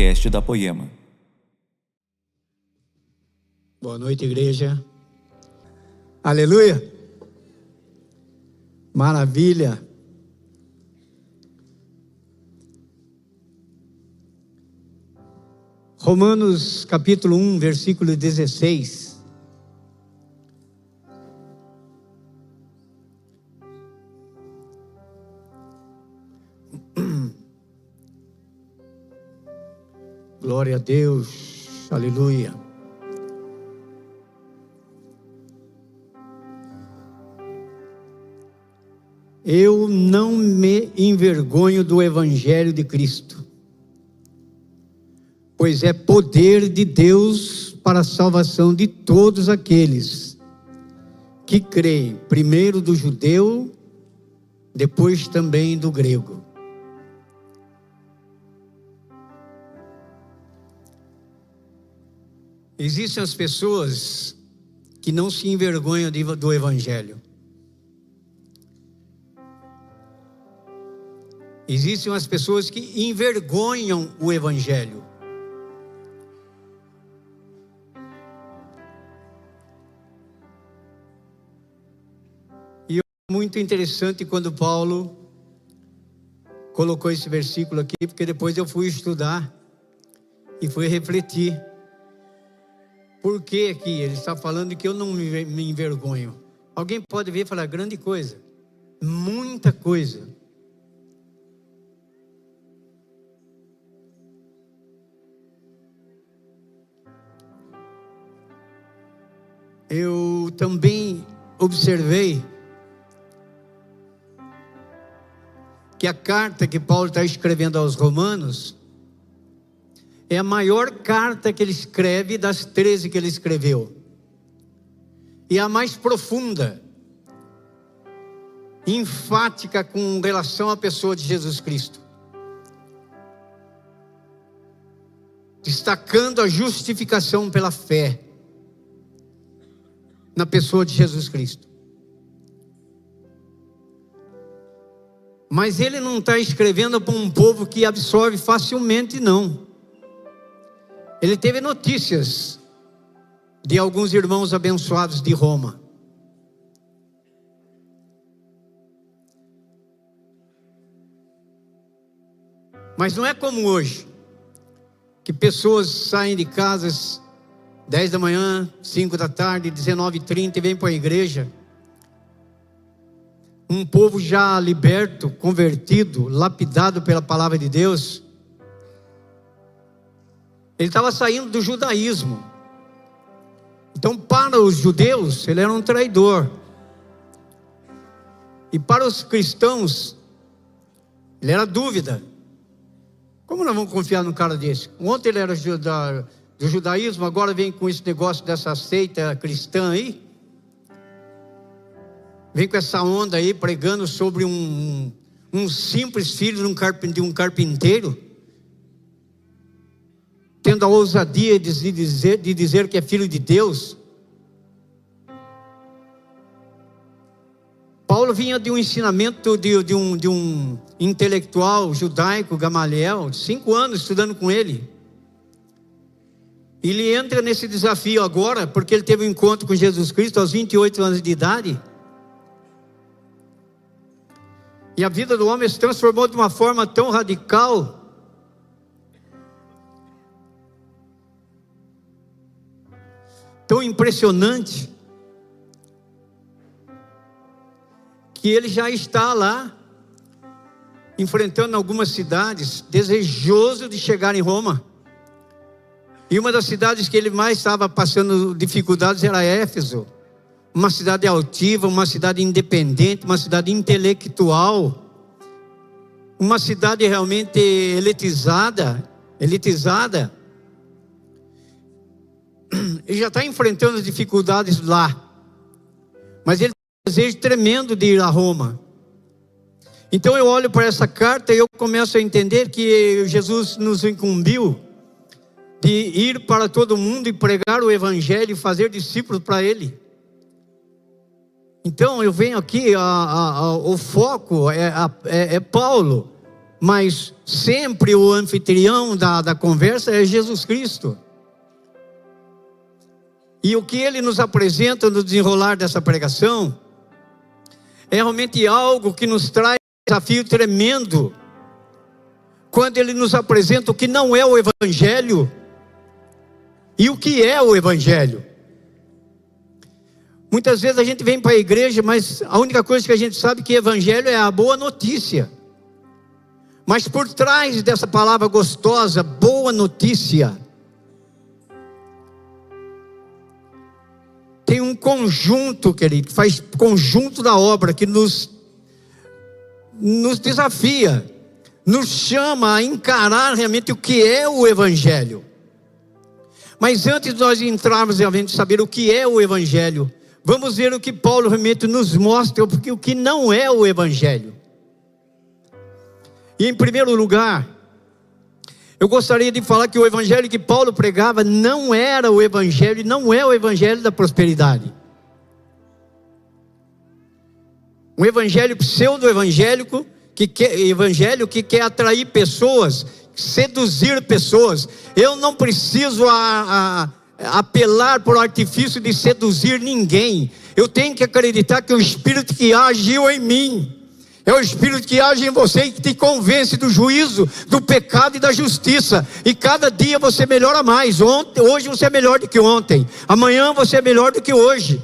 podcast da Poema. Boa noite, igreja. Aleluia. Maravilha. Romanos capítulo 1, versículo 16. Glória a Deus, aleluia. Eu não me envergonho do Evangelho de Cristo, pois é poder de Deus para a salvação de todos aqueles que creem, primeiro do judeu, depois também do grego. Existem as pessoas que não se envergonham do Evangelho. Existem as pessoas que envergonham o Evangelho. E é muito interessante quando Paulo colocou esse versículo aqui, porque depois eu fui estudar e fui refletir. Por que aqui? Ele está falando que eu não me envergonho. Alguém pode ver e falar grande coisa, muita coisa. Eu também observei que a carta que Paulo está escrevendo aos Romanos é a maior carta que ele escreve das 13 que ele escreveu. E a mais profunda, enfática com relação à pessoa de Jesus Cristo. Destacando a justificação pela fé na pessoa de Jesus Cristo. Mas ele não está escrevendo para um povo que absorve facilmente, não ele teve notícias de alguns irmãos abençoados de Roma. Mas não é como hoje, que pessoas saem de casas 10 da manhã, 5 da tarde, 19h30 e vêm para a igreja. Um povo já liberto, convertido, lapidado pela palavra de Deus ele estava saindo do judaísmo. Então, para os judeus, ele era um traidor. E para os cristãos, ele era dúvida. Como nós vamos confiar num cara desse? Ontem ele era do judaísmo, agora vem com esse negócio dessa seita cristã aí. Vem com essa onda aí, pregando sobre um, um simples filho de um carpinteiro tendo a ousadia de dizer, de dizer que é filho de Deus. Paulo vinha de um ensinamento de, de, um, de um intelectual judaico, Gamaliel, cinco anos estudando com ele. Ele entra nesse desafio agora, porque ele teve um encontro com Jesus Cristo aos 28 anos de idade. E a vida do homem se transformou de uma forma tão radical tão impressionante que ele já está lá enfrentando algumas cidades, desejoso de chegar em Roma. E uma das cidades que ele mais estava passando dificuldades era Éfeso. Uma cidade altiva, uma cidade independente, uma cidade intelectual, uma cidade realmente elitizada, elitizada ele já está enfrentando as dificuldades lá, mas ele tem um desejo tremendo de ir a Roma. Então eu olho para essa carta e eu começo a entender que Jesus nos incumbiu de ir para todo mundo e pregar o Evangelho e fazer discípulos para Ele. Então eu venho aqui, a, a, a, o foco é, é, é Paulo, mas sempre o anfitrião da, da conversa é Jesus Cristo. E o que ele nos apresenta no desenrolar dessa pregação é realmente algo que nos traz um desafio tremendo. Quando ele nos apresenta o que não é o Evangelho e o que é o Evangelho. Muitas vezes a gente vem para a igreja, mas a única coisa que a gente sabe é que Evangelho é a boa notícia. Mas por trás dessa palavra gostosa, boa notícia, tem um conjunto, querido, faz conjunto da obra que nos, nos desafia, nos chama a encarar realmente o que é o Evangelho. Mas antes de nós entrarmos realmente saber o que é o Evangelho, vamos ver o que Paulo realmente nos mostra, porque o que não é o Evangelho. E em primeiro lugar, eu gostaria de falar que o evangelho que Paulo pregava não era o evangelho, não é o evangelho da prosperidade. Um evangelho pseudo-evangélico, que quer, evangelho que quer atrair pessoas, seduzir pessoas. Eu não preciso a, a, apelar por artifício de seduzir ninguém. Eu tenho que acreditar que o Espírito que agiu em mim é o Espírito que age em você e que te convence do juízo, do pecado e da justiça. E cada dia você melhora mais. Ontem, hoje você é melhor do que ontem. Amanhã você é melhor do que hoje.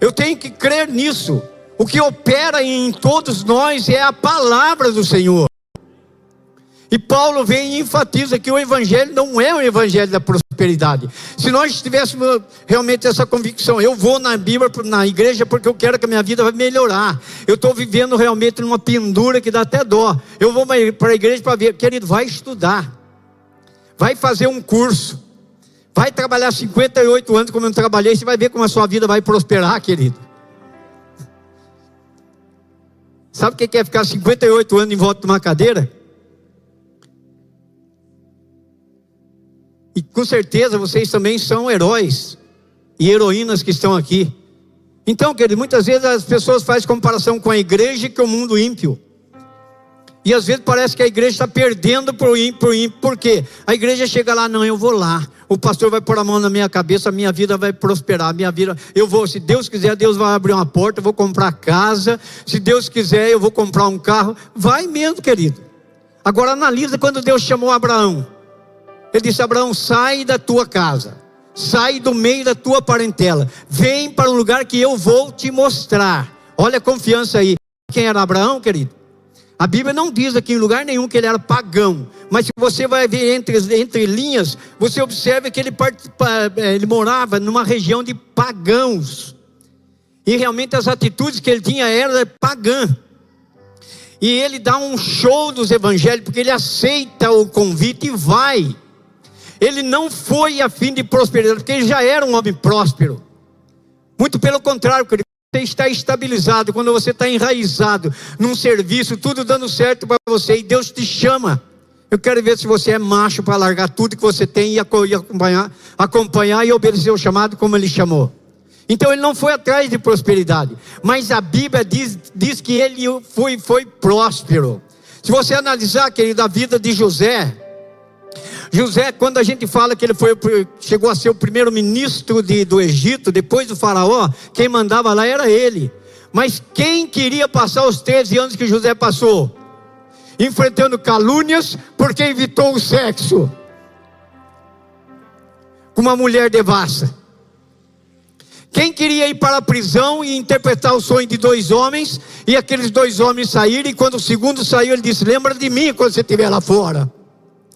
Eu tenho que crer nisso. O que opera em todos nós é a palavra do Senhor. E Paulo vem e enfatiza que o Evangelho não é o Evangelho da prosperidade. Se nós tivéssemos realmente essa convicção, eu vou na Bíblia, na igreja, porque eu quero que a minha vida vai melhorar. Eu estou vivendo realmente numa pendura que dá até dó. Eu vou para a igreja para ver, querido, vai estudar, vai fazer um curso, vai trabalhar 58 anos como eu trabalhei, você vai ver como a sua vida vai prosperar, querido. Sabe o que é ficar 58 anos em volta de uma cadeira? E com certeza vocês também são heróis e heroínas que estão aqui. Então, querido, muitas vezes as pessoas fazem comparação com a igreja e com o mundo ímpio. E às vezes parece que a igreja está perdendo para o ímpio, ímpio. Por quê? A igreja chega lá, não, eu vou lá. O pastor vai pôr a mão na minha cabeça, a minha vida vai prosperar, a minha vida, eu vou, se Deus quiser, Deus vai abrir uma porta, eu vou comprar casa. Se Deus quiser, eu vou comprar um carro. Vai mesmo, querido. Agora analisa quando Deus chamou Abraão. Ele disse: Abraão, sai da tua casa, sai do meio da tua parentela, vem para um lugar que eu vou te mostrar. Olha a confiança aí. Quem era Abraão, querido? A Bíblia não diz aqui em lugar nenhum que ele era pagão, mas se você vai ver entre, entre linhas, você observa que ele, eh, ele morava numa região de pagãos, e realmente as atitudes que ele tinha eram pagãs. E ele dá um show dos evangelhos, porque ele aceita o convite e vai. Ele não foi a fim de prosperidade, porque ele já era um homem próspero. Muito pelo contrário, querido. Você está estabilizado, quando você está enraizado num serviço, tudo dando certo para você e Deus te chama. Eu quero ver se você é macho para largar tudo que você tem e acompanhar, acompanhar e obedecer o chamado como ele chamou. Então ele não foi atrás de prosperidade, mas a Bíblia diz, diz que ele foi, foi próspero. Se você analisar, querido, a vida de José, José, quando a gente fala que ele foi, chegou a ser o primeiro ministro de, do Egito, depois do faraó, quem mandava lá era ele. Mas quem queria passar os 13 anos que José passou? Enfrentando calúnias, porque evitou o sexo com uma mulher devassa. Quem queria ir para a prisão e interpretar o sonho de dois homens, e aqueles dois homens saíram, e quando o segundo saiu, ele disse: Lembra de mim quando você estiver lá fora.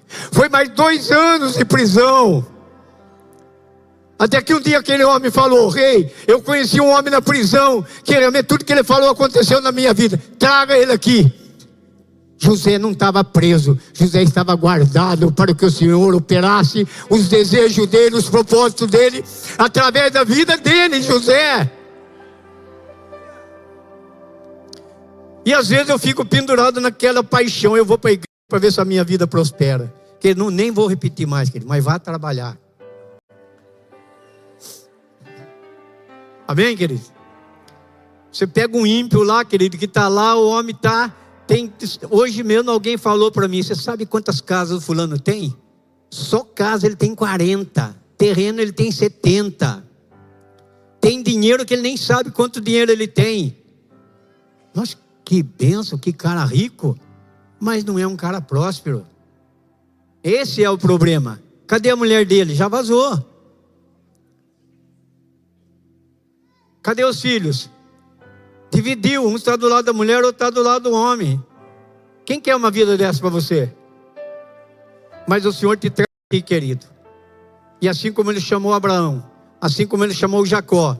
Foi mais dois anos de prisão. Até que um dia aquele homem falou: Rei, eu conheci um homem na prisão, que realmente tudo que ele falou aconteceu na minha vida. Traga ele aqui. José não estava preso, José estava guardado para que o Senhor operasse os desejos dele, os propósitos dele, através da vida dele, José. E às vezes eu fico pendurado naquela paixão, eu vou para a igreja para ver se a minha vida prospera. Que não, nem vou repetir mais, querido, mas vá trabalhar. Amém, querido? Você pega um ímpio lá, querido, que está lá, o homem está Tem, hoje mesmo alguém falou para mim: você sabe quantas casas o fulano tem? Só casa ele tem 40, terreno ele tem 70. Tem dinheiro que ele nem sabe quanto dinheiro ele tem. Nossa, que benção, que cara rico, mas não é um cara próspero. Esse é o problema. Cadê a mulher dele? Já vazou. Cadê os filhos? Dividiu, um está do lado da mulher, outro está do lado do homem. Quem quer uma vida dessa para você? Mas o Senhor te traz aqui, querido. E assim como ele chamou Abraão, assim como ele chamou Jacó.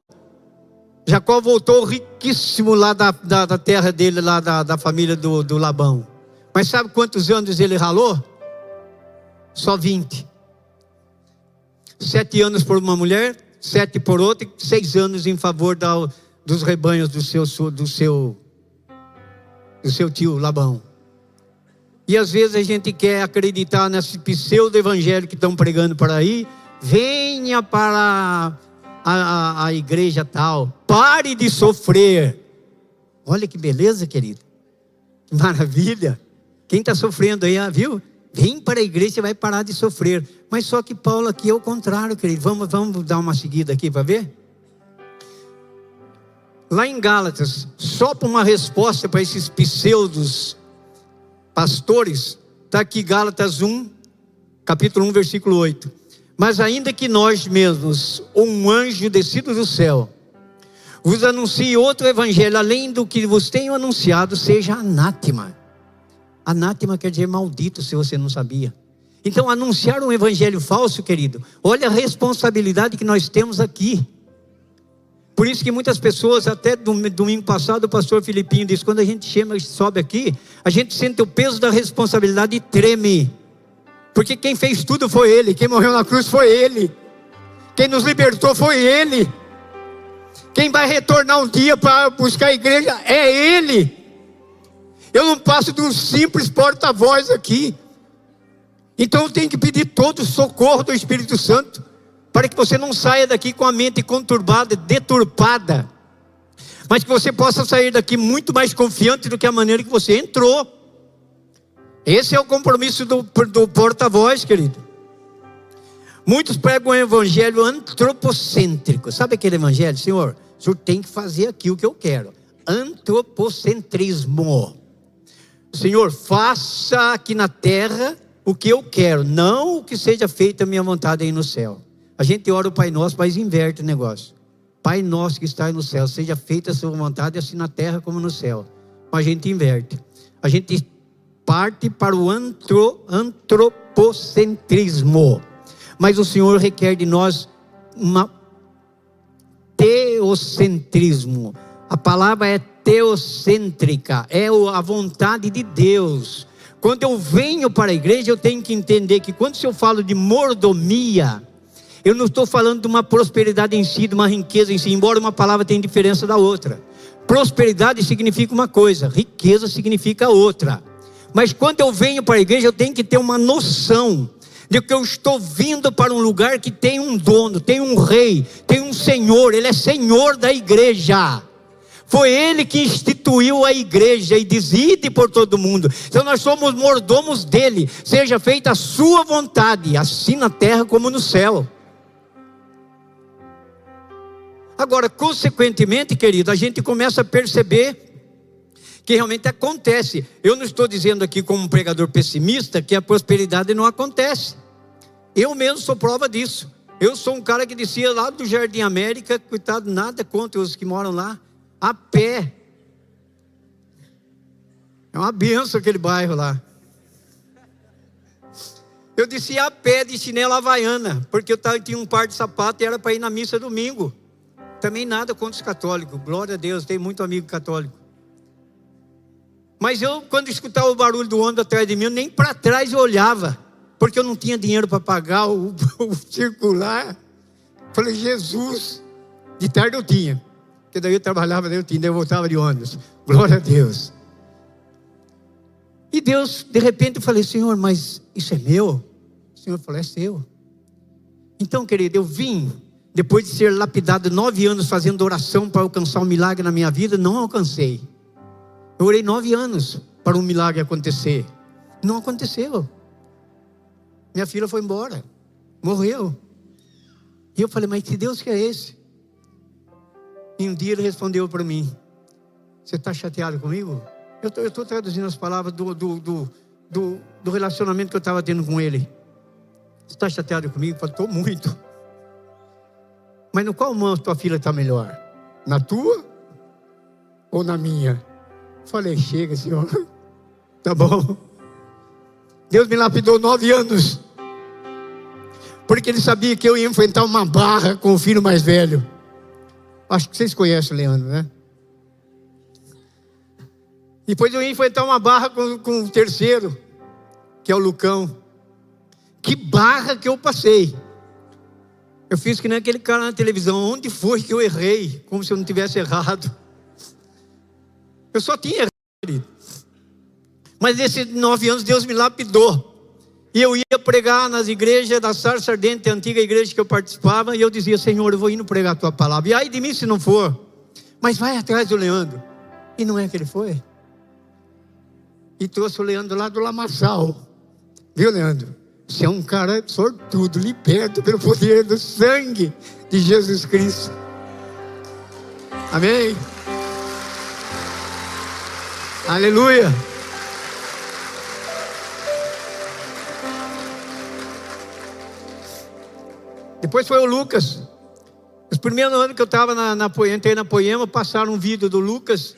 Jacó voltou riquíssimo lá da, da, da terra dele, lá da, da família do, do Labão. Mas sabe quantos anos ele ralou? Só 20. Sete anos por uma mulher, sete por outra, e seis anos em favor da, dos rebanhos do seu, do seu, do seu tio Labão. E às vezes a gente quer acreditar nesse pseudo-evangelho que estão pregando por aí. Venha para a, a, a, igreja tal. Pare de sofrer. Olha que beleza, querido. Que maravilha. Quem está sofrendo aí, ah, viu? Vem para a igreja e vai parar de sofrer. Mas só que Paulo aqui é o contrário, querido. Vamos, vamos dar uma seguida aqui para ver? Lá em Gálatas, só para uma resposta para esses pseudos pastores, está aqui Gálatas 1, capítulo 1, versículo 8. Mas ainda que nós mesmos, ou um anjo descido do céu, vos anuncie outro evangelho além do que vos tenho anunciado, seja anátema. Anátema quer dizer maldito, se você não sabia. Então, anunciar um evangelho falso, querido, olha a responsabilidade que nós temos aqui. Por isso que muitas pessoas, até domingo passado, o pastor Filipinho disse: quando a gente chama, sobe aqui, a gente sente o peso da responsabilidade e treme. Porque quem fez tudo foi Ele, quem morreu na cruz foi Ele, quem nos libertou foi Ele, quem vai retornar um dia para buscar a igreja é Ele. Eu não passo de um simples porta-voz aqui. Então eu tenho que pedir todo o socorro do Espírito Santo para que você não saia daqui com a mente conturbada, deturpada, mas que você possa sair daqui muito mais confiante do que a maneira que você entrou. Esse é o compromisso do, do porta-voz, querido. Muitos pregam um evangelho antropocêntrico. Sabe aquele evangelho, Senhor? O senhor tem que fazer aqui o que eu quero. Antropocentrismo. Senhor, faça aqui na terra o que eu quero, não o que seja feita a minha vontade aí no céu. A gente ora o Pai Nosso, mas inverte o negócio. Pai nosso que está no céu, seja feita a sua vontade, assim na terra como no céu. Mas a gente inverte. A gente parte para o antro, antropocentrismo. Mas o Senhor requer de nós uma teocentrismo. A palavra é teocêntrica, é a vontade de Deus. Quando eu venho para a igreja, eu tenho que entender que quando eu falo de mordomia, eu não estou falando de uma prosperidade em si, de uma riqueza em si, embora uma palavra tenha diferença da outra. Prosperidade significa uma coisa, riqueza significa outra. Mas quando eu venho para a igreja, eu tenho que ter uma noção de que eu estou vindo para um lugar que tem um dono, tem um rei, tem um senhor, ele é senhor da igreja. Foi ele que instituiu a igreja e diz: ide por todo mundo. Então nós somos mordomos dele. Seja feita a sua vontade, assim na terra como no céu. Agora, consequentemente, querido, a gente começa a perceber que realmente acontece. Eu não estou dizendo aqui como um pregador pessimista que a prosperidade não acontece. Eu mesmo sou prova disso. Eu sou um cara que descia lá do Jardim América, coitado, nada contra os que moram lá, a pé. É uma benção aquele bairro lá. Eu descia a pé de chinela havaiana, porque eu tinha um par de sapato e era para ir na missa domingo. Também nada contra os católicos, glória a Deus, tenho muito amigo católico. Mas eu, quando escutava o barulho do ônibus atrás de mim, nem para trás eu olhava, porque eu não tinha dinheiro para pagar o, o, circular. Falei, Jesus, de tarde eu tinha, porque daí eu trabalhava, tinha, daí eu voltava de ônibus. Glória a Deus. E Deus, de repente, eu falei, Senhor, mas isso é meu? O Senhor falou, é seu. Então, querido, eu vim depois de ser lapidado nove anos fazendo oração para alcançar um milagre na minha vida, não alcancei. Eu orei nove anos para um milagre acontecer. Não aconteceu. Minha filha foi embora, morreu. E eu falei, mas que Deus que é esse? E um dia ele respondeu para mim: Você está chateado comigo? Eu estou traduzindo as palavras do, do, do, do, do relacionamento que eu estava tendo com ele. Você está chateado comigo? Estou muito. Mas no qual mão tua filha está melhor? Na tua ou na minha? Falei, chega, senhor. Tá bom. Deus me lapidou nove anos. Porque ele sabia que eu ia enfrentar uma barra com o filho mais velho. Acho que vocês conhecem o Leandro, né? Depois eu ia enfrentar uma barra com, com o terceiro, que é o Lucão. Que barra que eu passei. Eu fiz que nem aquele cara na televisão. Onde foi que eu errei? Como se eu não tivesse errado. Eu só tinha errado. Mas nesses nove anos Deus me lapidou. E eu ia pregar nas igrejas da Sarça Ardente, a antiga igreja que eu participava, e eu dizia, Senhor, eu vou indo pregar a tua palavra. E aí de mim se não for. Mas vai atrás do Leandro. E não é que ele foi e trouxe o Leandro lá do Lamaçal. Viu, Leandro? Você é um cara sortudo, liberto pelo poder do sangue de Jesus Cristo. Amém? Aleluia. Depois foi o Lucas. Os primeiros anos que eu estava na, na, entrei na Poema, passaram um vídeo do Lucas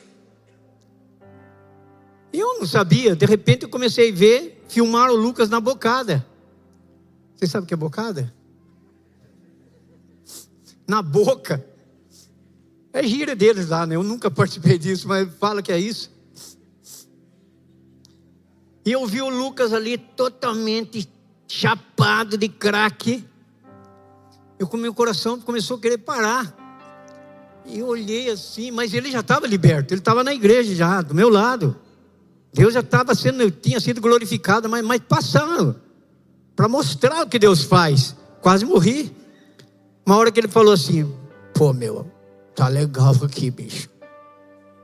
e eu não sabia, de repente eu comecei a ver, filmar o Lucas na bocada. Você sabe o que é bocada? Na boca. É gira deles lá, né? Eu nunca participei disso, mas fala que é isso. E eu vi o Lucas ali totalmente chapado de crack. Eu com meu coração começou a querer parar. E eu olhei assim, mas ele já estava liberto, ele estava na igreja já, do meu lado. Deus já estava sendo, tinha sido glorificado, mas, mas passando para mostrar o que Deus faz. Quase morri. Uma hora que ele falou assim: pô, meu, tá legal aqui, bicho.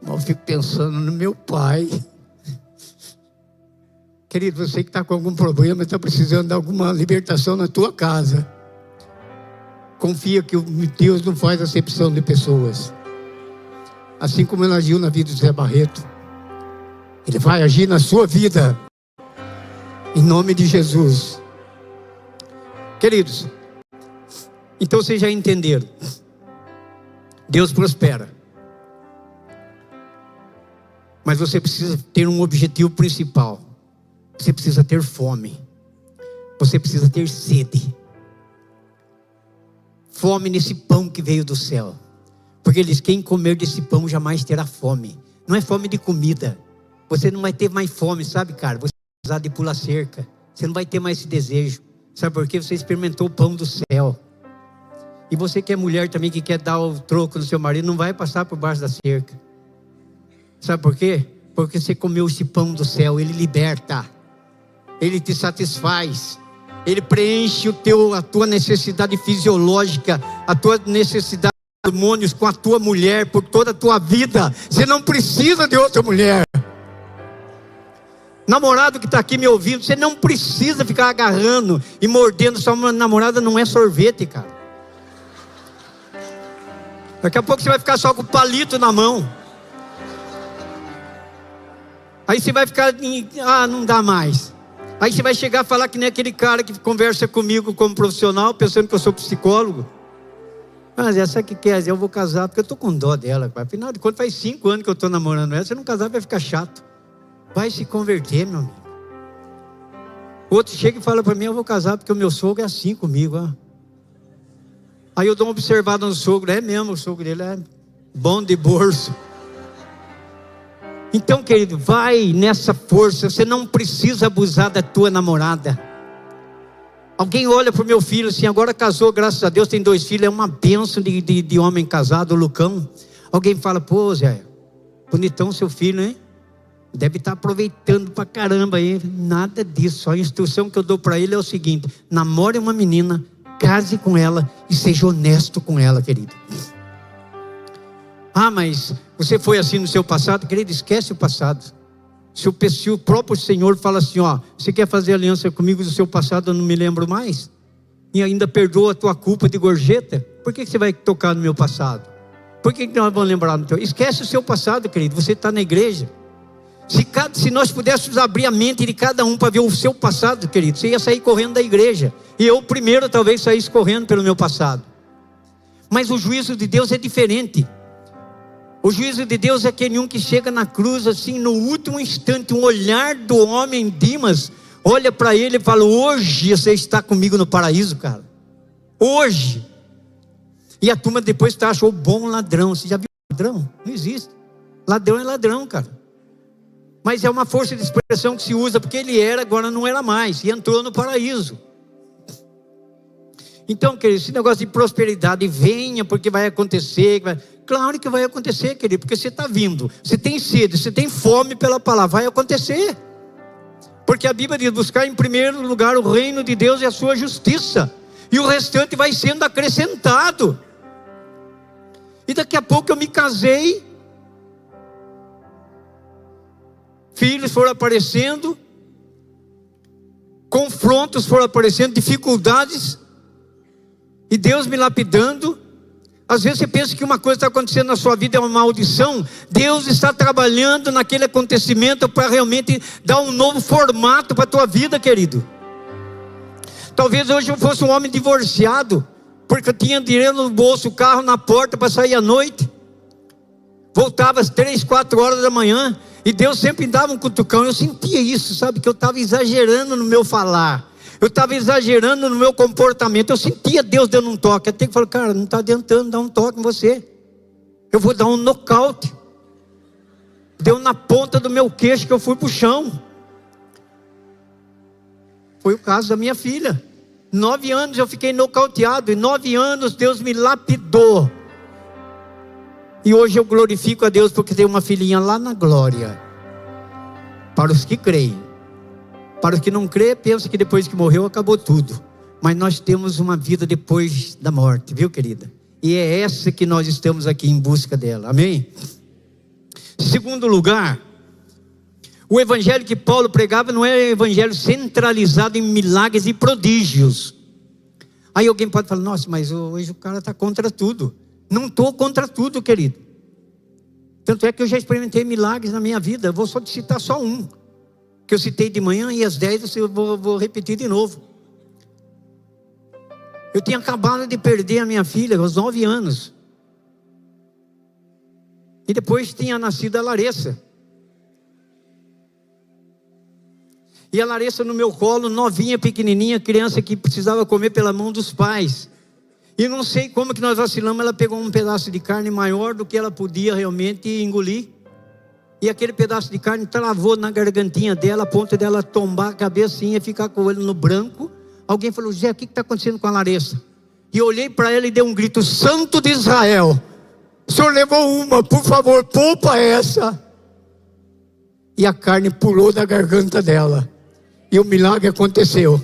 Mas eu fico pensando no meu pai. Querido, você que está com algum problema, está precisando de alguma libertação na tua casa. Confia que Deus não faz acepção de pessoas. Assim como ele agiu na vida de Zé Barreto. Ele vai agir na sua vida. Em nome de Jesus. Queridos, então vocês já entenderam. Deus prospera. Mas você precisa ter um objetivo principal. Você precisa ter fome. Você precisa ter sede. Fome nesse pão que veio do céu. Porque eles quem comer desse pão jamais terá fome. Não é fome de comida. Você não vai ter mais fome, sabe, cara? Você vai precisar de pular cerca. Você não vai ter mais esse desejo. Sabe por quê? Você experimentou o pão do céu. E você que é mulher também, que quer dar o troco no seu marido, não vai passar por baixo da cerca. Sabe por quê? Porque você comeu esse pão do céu, ele liberta. Ele te satisfaz. Ele preenche o teu, a tua necessidade fisiológica, a tua necessidade de hormônios com a tua mulher por toda a tua vida. Você não precisa de outra mulher. Namorado que está aqui me ouvindo, você não precisa ficar agarrando e mordendo sua namorada, não é sorvete, cara. Daqui a pouco você vai ficar só com o palito na mão. Aí você vai ficar, ah, não dá mais. Aí você vai chegar a falar que nem aquele cara que conversa comigo como profissional, pensando que eu sou psicólogo. Mas essa que quer, eu vou casar, porque eu estou com dó dela. Afinal de contas, faz cinco anos que eu estou namorando ela. Se não casar, vai ficar chato vai se converter, meu amigo. Outro chega e fala para mim: Eu vou casar porque o meu sogro é assim comigo. Ó. Aí eu dou uma observada no sogro: É mesmo, o sogro dele é bom de bolso. Então, querido, vai nessa força. Você não precisa abusar da tua namorada. Alguém olha para o meu filho assim, agora casou, graças a Deus, tem dois filhos, é uma benção de, de, de homem casado, Lucão. Alguém fala, pô, Zé, bonitão seu filho, hein? Deve estar aproveitando pra caramba aí. Nada disso. A instrução que eu dou para ele é o seguinte: namore uma menina, case com ela e seja honesto com ela, querido. Ah, mas você foi assim no seu passado, querido, esquece o passado. Se o, se o próprio Senhor fala assim: Ó, você quer fazer aliança comigo do seu passado, eu não me lembro mais? E ainda perdoa a tua culpa de gorjeta? Por que, que você vai tocar no meu passado? Por que, que nós vamos lembrar do teu? Esquece o seu passado, querido. Você está na igreja. Se, cada, se nós pudéssemos abrir a mente de cada um para ver o seu passado, querido, você ia sair correndo da igreja. E eu primeiro talvez saísse correndo pelo meu passado. Mas o juízo de Deus é diferente. O juízo de Deus é aquele um que chega na cruz assim, no último instante, um olhar do homem Dimas, olha para ele e fala: Hoje você está comigo no paraíso, cara. Hoje. E a turma depois tá, achou bom ladrão. Você já viu ladrão? Não existe. Ladrão é ladrão, cara. Mas é uma força de expressão que se usa porque ele era, agora não era mais. E entrou no paraíso. Então, querido, esse negócio de prosperidade, venha porque vai acontecer. Vai... Claro que vai acontecer, querido, porque você está vindo. Você tem sede, você tem fome pela palavra, vai acontecer. Porque a Bíblia diz: buscar em primeiro lugar o reino de Deus e a sua justiça, e o restante vai sendo acrescentado. E daqui a pouco eu me casei, filhos foram aparecendo, confrontos foram aparecendo, dificuldades, e Deus me lapidando. Às vezes você pensa que uma coisa está acontecendo na sua vida é uma maldição. Deus está trabalhando naquele acontecimento para realmente dar um novo formato para a tua vida, querido. Talvez hoje eu fosse um homem divorciado, porque eu tinha dinheiro no bolso, carro na porta para sair à noite. Voltava às três, quatro horas da manhã, e Deus sempre dava um cutucão. Eu sentia isso, sabe? Que eu estava exagerando no meu falar eu estava exagerando no meu comportamento. Eu sentia Deus dando um toque. Até que falei, cara, não está adiantando dar um toque em você. Eu vou dar um nocaute. Deu na ponta do meu queixo que eu fui para o chão. Foi o caso da minha filha. Nove anos eu fiquei nocauteado. E nove anos Deus me lapidou. E hoje eu glorifico a Deus porque tenho uma filhinha lá na glória. Para os que creem. Para os que não crê, pensa que depois que morreu acabou tudo. Mas nós temos uma vida depois da morte, viu, querida? E é essa que nós estamos aqui em busca dela. Amém? Segundo lugar, o evangelho que Paulo pregava não é um evangelho centralizado em milagres e prodígios. Aí alguém pode falar: nossa, mas hoje o cara está contra tudo. Não estou contra tudo, querido. Tanto é que eu já experimentei milagres na minha vida. Eu vou só te citar só um que eu citei de manhã e às 10 eu vou, vou repetir de novo. Eu tinha acabado de perder a minha filha aos 9 anos. E depois tinha nascido a Larissa. E a Larissa no meu colo, novinha, pequenininha, criança que precisava comer pela mão dos pais. E não sei como que nós vacilamos, ela pegou um pedaço de carne maior do que ela podia realmente engolir. E aquele pedaço de carne travou na gargantinha dela, a ponto dela tombar a cabecinha e ficar com o olho no branco. Alguém falou: Zé, o que está acontecendo com a Larissa? E eu olhei para ela e dei um grito: Santo de Israel, o senhor levou uma, por favor, poupa essa. E a carne pulou da garganta dela. E o milagre aconteceu.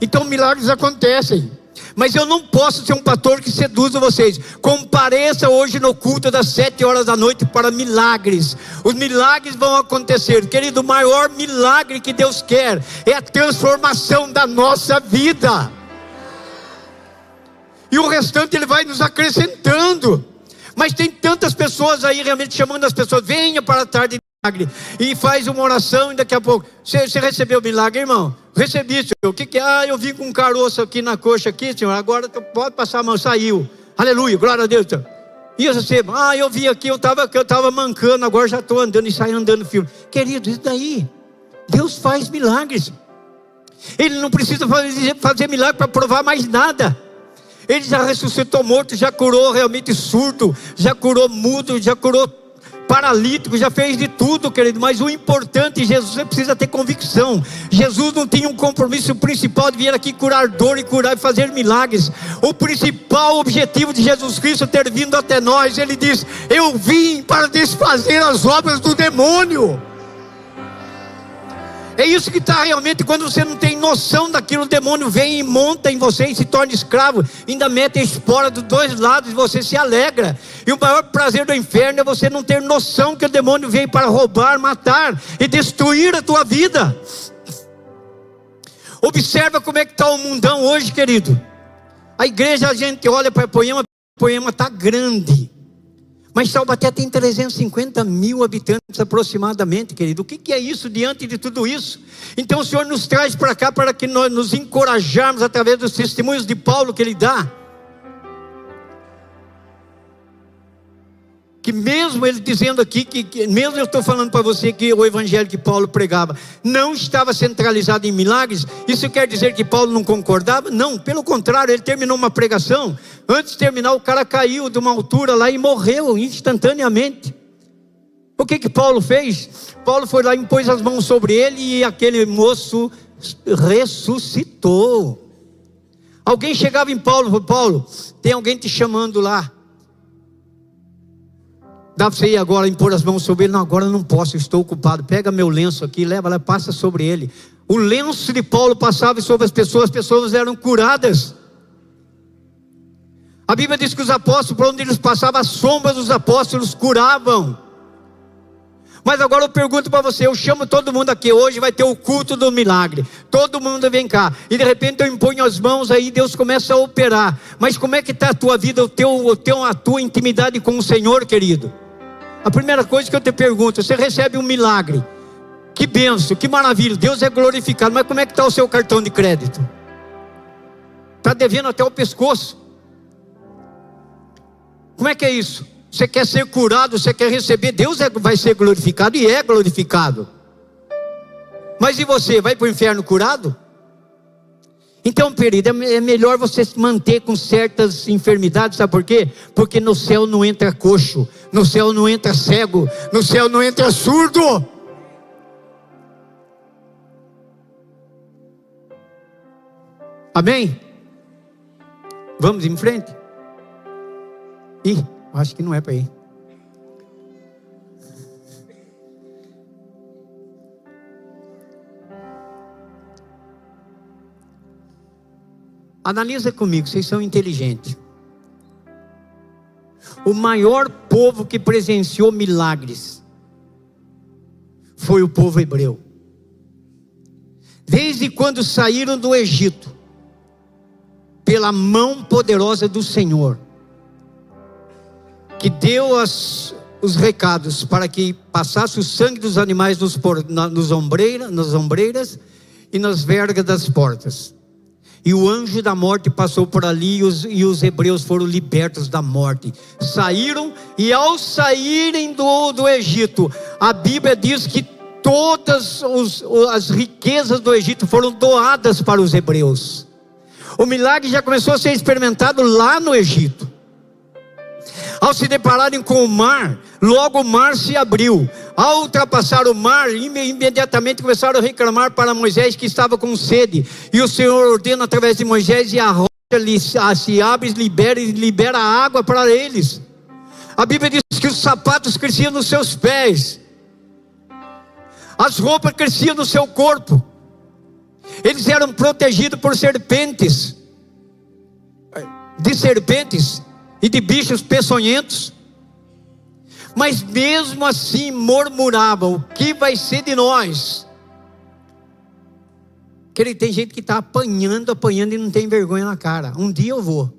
Então milagres acontecem. Mas eu não posso ser um pastor que seduza vocês. Compareça hoje no culto das sete horas da noite para milagres. Os milagres vão acontecer. Querido, o maior milagre que Deus quer é a transformação da nossa vida. E o restante Ele vai nos acrescentando. Mas tem tantas pessoas aí realmente chamando as pessoas, venha para a tarde milagre. E faz uma oração e daqui a pouco. Você, você recebeu o milagre, irmão? Recebi, senhor. O que, que é? Ah, eu vim com um caroço aqui na coxa, aqui, senhor. Agora pode passar a mão, saiu. Aleluia, glória a Deus. Senhor. Eu recebo, ah, eu vim aqui, eu estava eu tava mancando, agora já estou andando e saio andando filme. Querido, isso daí, Deus faz milagres. Ele não precisa fazer, fazer milagre para provar mais nada. Ele já ressuscitou morto, já curou realmente surdo, já curou mudo, já curou paralítico, já fez de tudo, querido, mas o importante, Jesus, você precisa ter convicção. Jesus não tinha um compromisso principal de vir aqui curar dor e curar e fazer milagres. O principal objetivo de Jesus Cristo ter vindo até nós, ele diz: Eu vim para desfazer as obras do demônio. É isso que está realmente quando você não tem noção daquilo, o demônio vem e monta em você e se torna escravo, ainda mete a espora dos dois lados e você se alegra. E o maior prazer do inferno é você não ter noção que o demônio vem para roubar, matar e destruir a tua vida. Observa como é que está o mundão hoje, querido. A igreja, a gente olha para Poema, Poema está grande. Mas Taubaté tem 350 mil habitantes aproximadamente, querido. O que, é isso diante de tudo isso? Então o Senhor nos traz para cá para que nós nos encorajarmos através dos testemunhos de Paulo que ele dá. Que mesmo ele dizendo aqui que, que mesmo eu estou falando para você que o evangelho que Paulo pregava não estava centralizado em milagres, isso quer dizer que Paulo não concordava? Não, pelo contrário, ele terminou uma pregação, antes de terminar o cara caiu de uma altura lá e morreu instantaneamente. O que que Paulo fez? Paulo foi lá e impôs as mãos sobre ele e aquele moço ressuscitou. Alguém chegava em Paulo, Paulo, tem alguém te chamando lá. Dá para você ir agora impor as mãos sobre ele? Não, agora não posso, estou ocupado. Pega meu lenço aqui, leva lá, passa sobre ele. O lenço de Paulo passava sobre as pessoas, as pessoas eram curadas. A Bíblia diz que os apóstolos, por onde eles passavam, a sombra dos apóstolos curavam. Mas agora eu pergunto para você, eu chamo todo mundo aqui hoje, vai ter o culto do milagre. Todo mundo vem cá. E de repente eu imponho as mãos aí, Deus começa a operar. Mas como é que está a tua vida, o teu, o teu, a tua intimidade com o Senhor, querido? A primeira coisa que eu te pergunto, você recebe um milagre. Que benção, que maravilha, Deus é glorificado. Mas como é que está o seu cartão de crédito? Está devendo até o pescoço. Como é que é isso? Você quer ser curado, você quer receber, Deus é, vai ser glorificado e é glorificado. Mas e você, vai para o inferno curado? Então, querido, é, é melhor você se manter com certas enfermidades, sabe por quê? Porque no céu não entra coxo, no céu não entra cego, no céu não entra surdo. Amém? Vamos em frente? Ih, acho que não é para ir. Analisa comigo, vocês são inteligentes. O maior povo que presenciou milagres foi o povo hebreu. Desde quando saíram do Egito, pela mão poderosa do Senhor, que deu as, os recados para que passasse o sangue dos animais nos, nos ombreira, nas ombreiras e nas vergas das portas. E o anjo da morte passou por ali e os, e os hebreus foram libertos da morte. Saíram, e ao saírem do, do Egito, a Bíblia diz que todas os, as riquezas do Egito foram doadas para os hebreus. O milagre já começou a ser experimentado lá no Egito. Ao se depararem com o mar, logo o mar se abriu. Ao ultrapassar o mar, imediatamente começaram a reclamar para Moisés que estava com sede. E o Senhor ordena através de Moisés e a rocha se abre, libera e libera água para eles. A Bíblia diz que os sapatos cresciam nos seus pés, as roupas cresciam no seu corpo, eles eram protegidos por serpentes, de serpentes e de bichos peçonhentos. Mas mesmo assim murmuravam: o que vai ser de nós? Que tem gente que está apanhando, apanhando e não tem vergonha na cara. Um dia eu vou.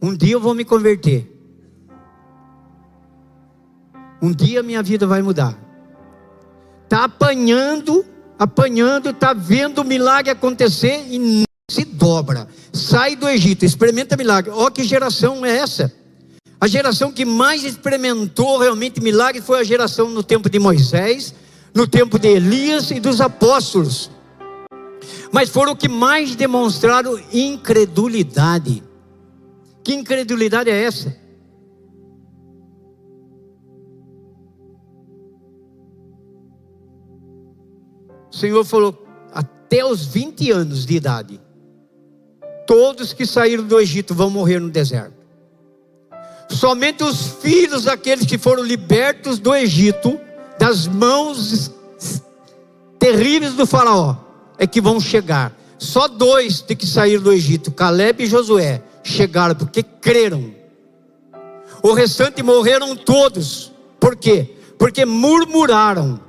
Um dia eu vou me converter. Um dia minha vida vai mudar. Está apanhando, apanhando, está vendo o milagre acontecer e se dobra sai do Egito, experimenta milagre. Olha que geração é essa? A geração que mais experimentou realmente milagre foi a geração no tempo de Moisés, no tempo de Elias e dos apóstolos. Mas foram que mais demonstraram incredulidade. Que incredulidade é essa? O Senhor falou até os 20 anos de idade todos que saíram do Egito vão morrer no deserto. Somente os filhos daqueles que foram libertos do Egito, das mãos terríveis do Faraó é que vão chegar. Só dois tem que sair do Egito, Caleb e Josué, chegaram porque creram. O restante morreram todos. Por quê? Porque murmuraram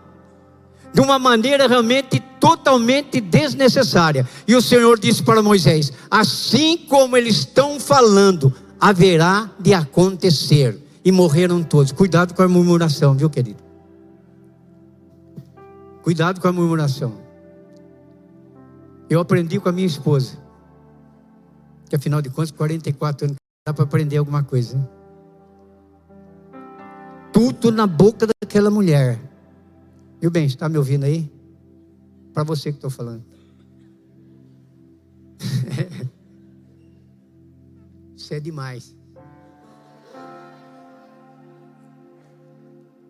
de uma maneira realmente totalmente desnecessária. E o Senhor disse para Moisés: Assim como eles estão falando, haverá de acontecer. E morreram todos. Cuidado com a murmuração, viu, querido? Cuidado com a murmuração. Eu aprendi com a minha esposa. Que afinal de contas, 44 anos, dá para aprender alguma coisa. Né? Tudo na boca daquela mulher. Viu bem, está me ouvindo aí? Para você que estou falando. Isso é demais.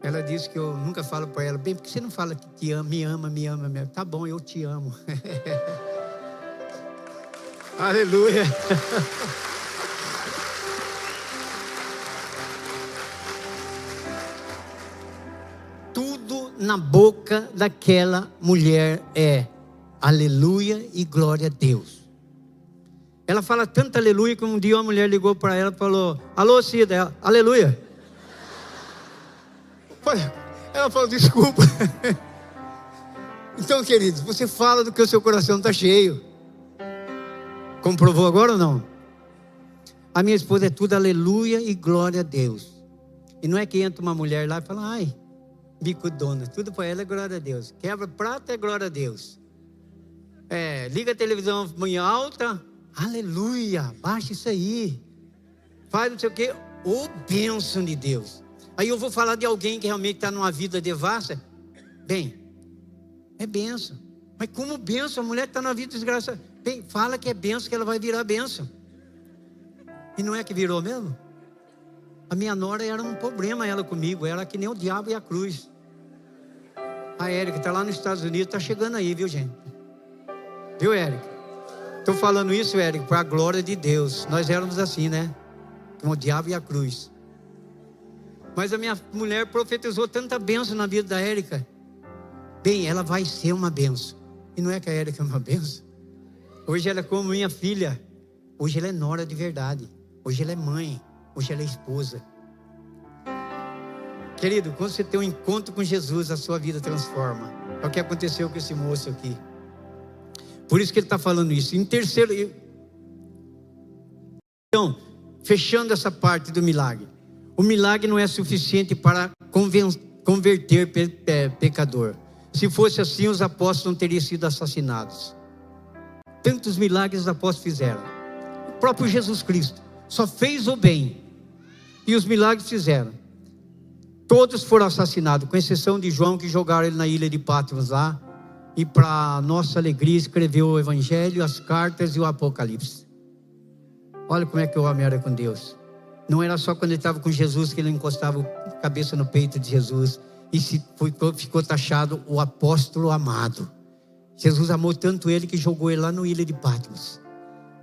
Ela disse que eu nunca falo para ela, bem, porque você não fala que te ama, me ama, me ama, me ama. Tá bom, eu te amo. Aleluia. na boca daquela mulher é aleluia e glória a Deus. Ela fala tanto aleluia que um dia uma mulher ligou para ela e falou: Alô, Cida, ela, aleluia. Ela falou: Desculpa. Então, queridos, você fala do que o seu coração está cheio. Comprovou agora ou não? A minha esposa é tudo aleluia e glória a Deus. E não é que entra uma mulher lá e fala, ai, bicudona, tudo para ela é glória a Deus. Quebra prata é glória a Deus. É, liga a televisão em alta, aleluia, baixa isso aí. Faz não sei o quê, ô bênção de Deus. Aí eu vou falar de alguém que realmente está numa vida devassa. Bem, é bênção. Mas como bênção, a mulher está na vida desgraçada. Bem, fala que é benção, que ela vai virar benção. E não é que virou mesmo? A minha nora era um problema ela comigo, era que nem o diabo e a cruz. A Érica está lá nos Estados Unidos, está chegando aí, viu gente? Viu, Érica? Estou falando isso, Érica, para a glória de Deus. Nós éramos assim, né? Com o diabo e a cruz. Mas a minha mulher profetizou tanta bênção na vida da Érica. Bem, ela vai ser uma benção. E não é que a Érica é uma benção? Hoje ela é como minha filha. Hoje ela é nora de verdade. Hoje ela é mãe. Hoje ela é esposa. Querido, quando você tem um encontro com Jesus, a sua vida transforma. É o que aconteceu com esse moço aqui. Por isso que ele está falando isso. Em terceiro. Então, fechando essa parte do milagre. O milagre não é suficiente para converter pecador. Se fosse assim, os apóstolos não teriam sido assassinados. Tantos milagres os apóstolos fizeram. O próprio Jesus Cristo só fez o bem. E os milagres fizeram. Todos foram assassinados, com exceção de João, que jogaram ele na ilha de Patmos lá. E para nossa alegria, escreveu o Evangelho, as cartas e o Apocalipse. Olha como é que o homem era com Deus. Não era só quando ele estava com Jesus que ele encostava a cabeça no peito de Jesus e se ficou, ficou taxado o apóstolo amado. Jesus amou tanto ele que jogou ele lá no ilha de Patmos.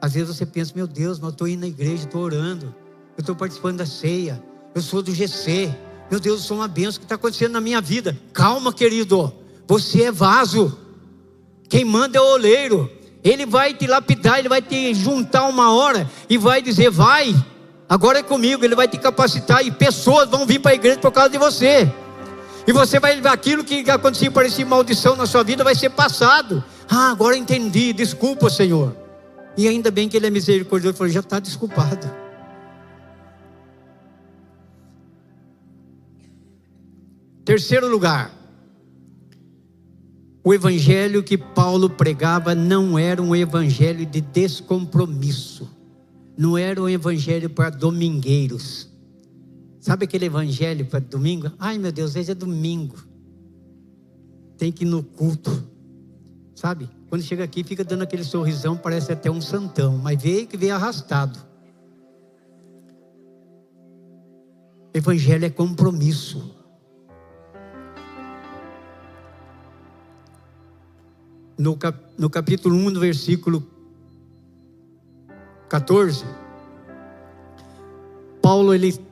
Às vezes você pensa, meu Deus, mas eu estou indo na igreja, estou orando, eu estou participando da ceia, eu sou do GC, meu Deus, eu sou uma benção que está acontecendo na minha vida. Calma, querido, você é vaso, quem manda é o oleiro, ele vai te lapidar, ele vai te juntar uma hora e vai dizer, vai, agora é comigo, ele vai te capacitar e pessoas vão vir para a igreja por causa de você. E você vai aquilo que acontecia parecia maldição na sua vida, vai ser passado. Ah, agora entendi, desculpa, Senhor. E ainda bem que Ele é misericordioso, falou, já está desculpado. Terceiro lugar, o evangelho que Paulo pregava não era um evangelho de descompromisso, não era um evangelho para domingueiros, Sabe aquele evangelho para domingo? Ai meu Deus, hoje é domingo. Tem que ir no culto. Sabe? Quando chega aqui, fica dando aquele sorrisão, parece até um santão, mas veio que veio arrastado. Evangelho é compromisso. No, cap, no capítulo 1, no versículo 14, Paulo ele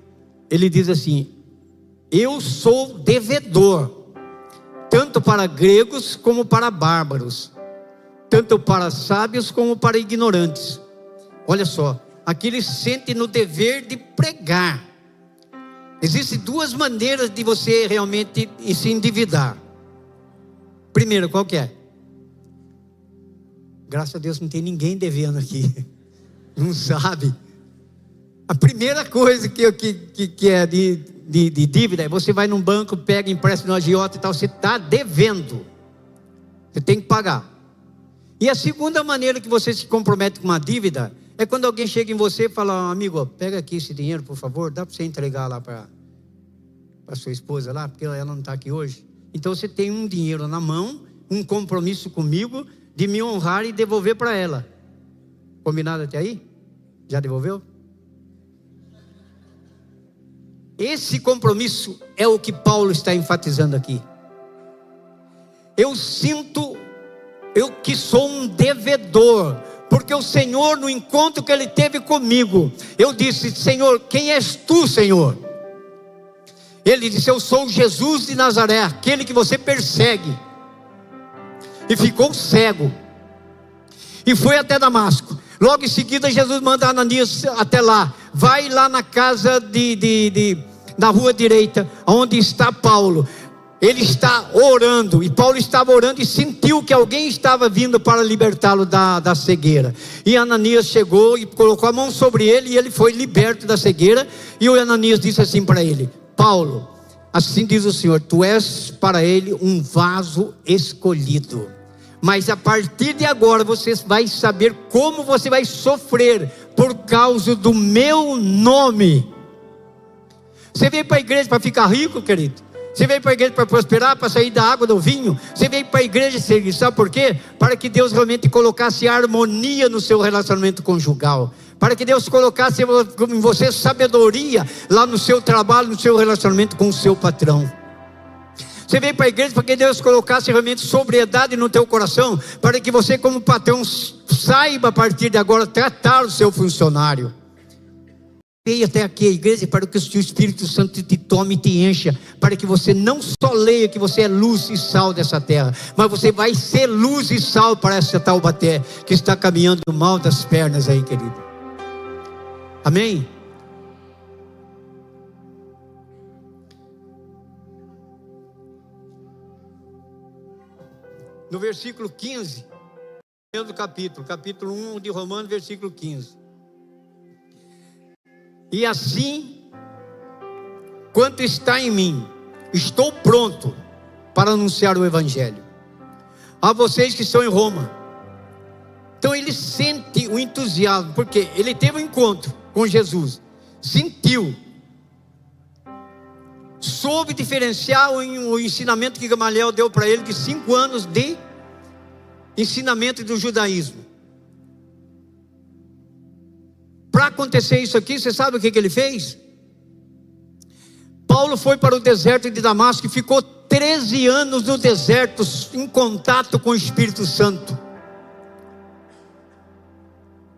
ele diz assim: Eu sou devedor, tanto para gregos como para bárbaros, tanto para sábios como para ignorantes. Olha só, aqui ele sente no dever de pregar. Existem duas maneiras de você realmente se endividar. Primeiro, qual que é? Graças a Deus não tem ninguém devendo aqui. Não sabe. A primeira coisa que, que, que é de, de, de dívida é você vai num banco, pega empréstimo no agiota e tal, você está devendo. Você tem que pagar. E a segunda maneira que você se compromete com uma dívida é quando alguém chega em você e fala, amigo, pega aqui esse dinheiro, por favor, dá para você entregar lá para a sua esposa lá, porque ela não está aqui hoje. Então você tem um dinheiro na mão, um compromisso comigo de me honrar e devolver para ela. Combinado até aí? Já devolveu? Esse compromisso é o que Paulo está enfatizando aqui. Eu sinto eu que sou um devedor porque o Senhor, no encontro que ele teve comigo, eu disse: Senhor, quem és tu, Senhor? Ele disse: Eu sou Jesus de Nazaré, aquele que você persegue. E ficou cego. E foi até Damasco. Logo em seguida, Jesus manda Ananias até lá. Vai lá na casa de, de, de na rua direita, onde está Paulo ele está orando, e Paulo estava orando e sentiu que alguém estava vindo para libertá-lo da, da cegueira. E Ananias chegou e colocou a mão sobre ele, e ele foi liberto da cegueira. E o Ananias disse assim para ele: Paulo, assim diz o Senhor, tu és para ele um vaso escolhido. Mas a partir de agora você vai saber como você vai sofrer por causa do meu nome. Você veio para a igreja para ficar rico, querido? Você veio para a igreja para prosperar, para sair da água do vinho. Você veio para a igreja servir, sabe por quê? Para que Deus realmente colocasse harmonia no seu relacionamento conjugal. Para que Deus colocasse em você sabedoria lá no seu trabalho, no seu relacionamento com o seu patrão. Você veio para a igreja para que Deus colocasse realmente sobriedade no teu coração, para que você, como patrão, saiba a partir de agora tratar o seu funcionário. Veio até aqui a igreja para que o Espírito Santo te tome e te encha, para que você não só leia que você é luz e sal dessa terra, mas você vai ser luz e sal para essa Taubaté que está caminhando mal das pernas aí, querido. Amém? No versículo 15, do capítulo, capítulo 1 de Romanos, versículo 15. E assim, quanto está em mim, estou pronto para anunciar o Evangelho. A vocês que estão em Roma. Então ele sente o entusiasmo, porque ele teve um encontro com Jesus, sentiu, soube diferenciar o ensinamento que Gamaliel deu para ele de cinco anos de ensinamento do judaísmo. Para acontecer isso aqui, você sabe o que, que ele fez? Paulo foi para o deserto de Damasco e ficou 13 anos no deserto, em contato com o Espírito Santo.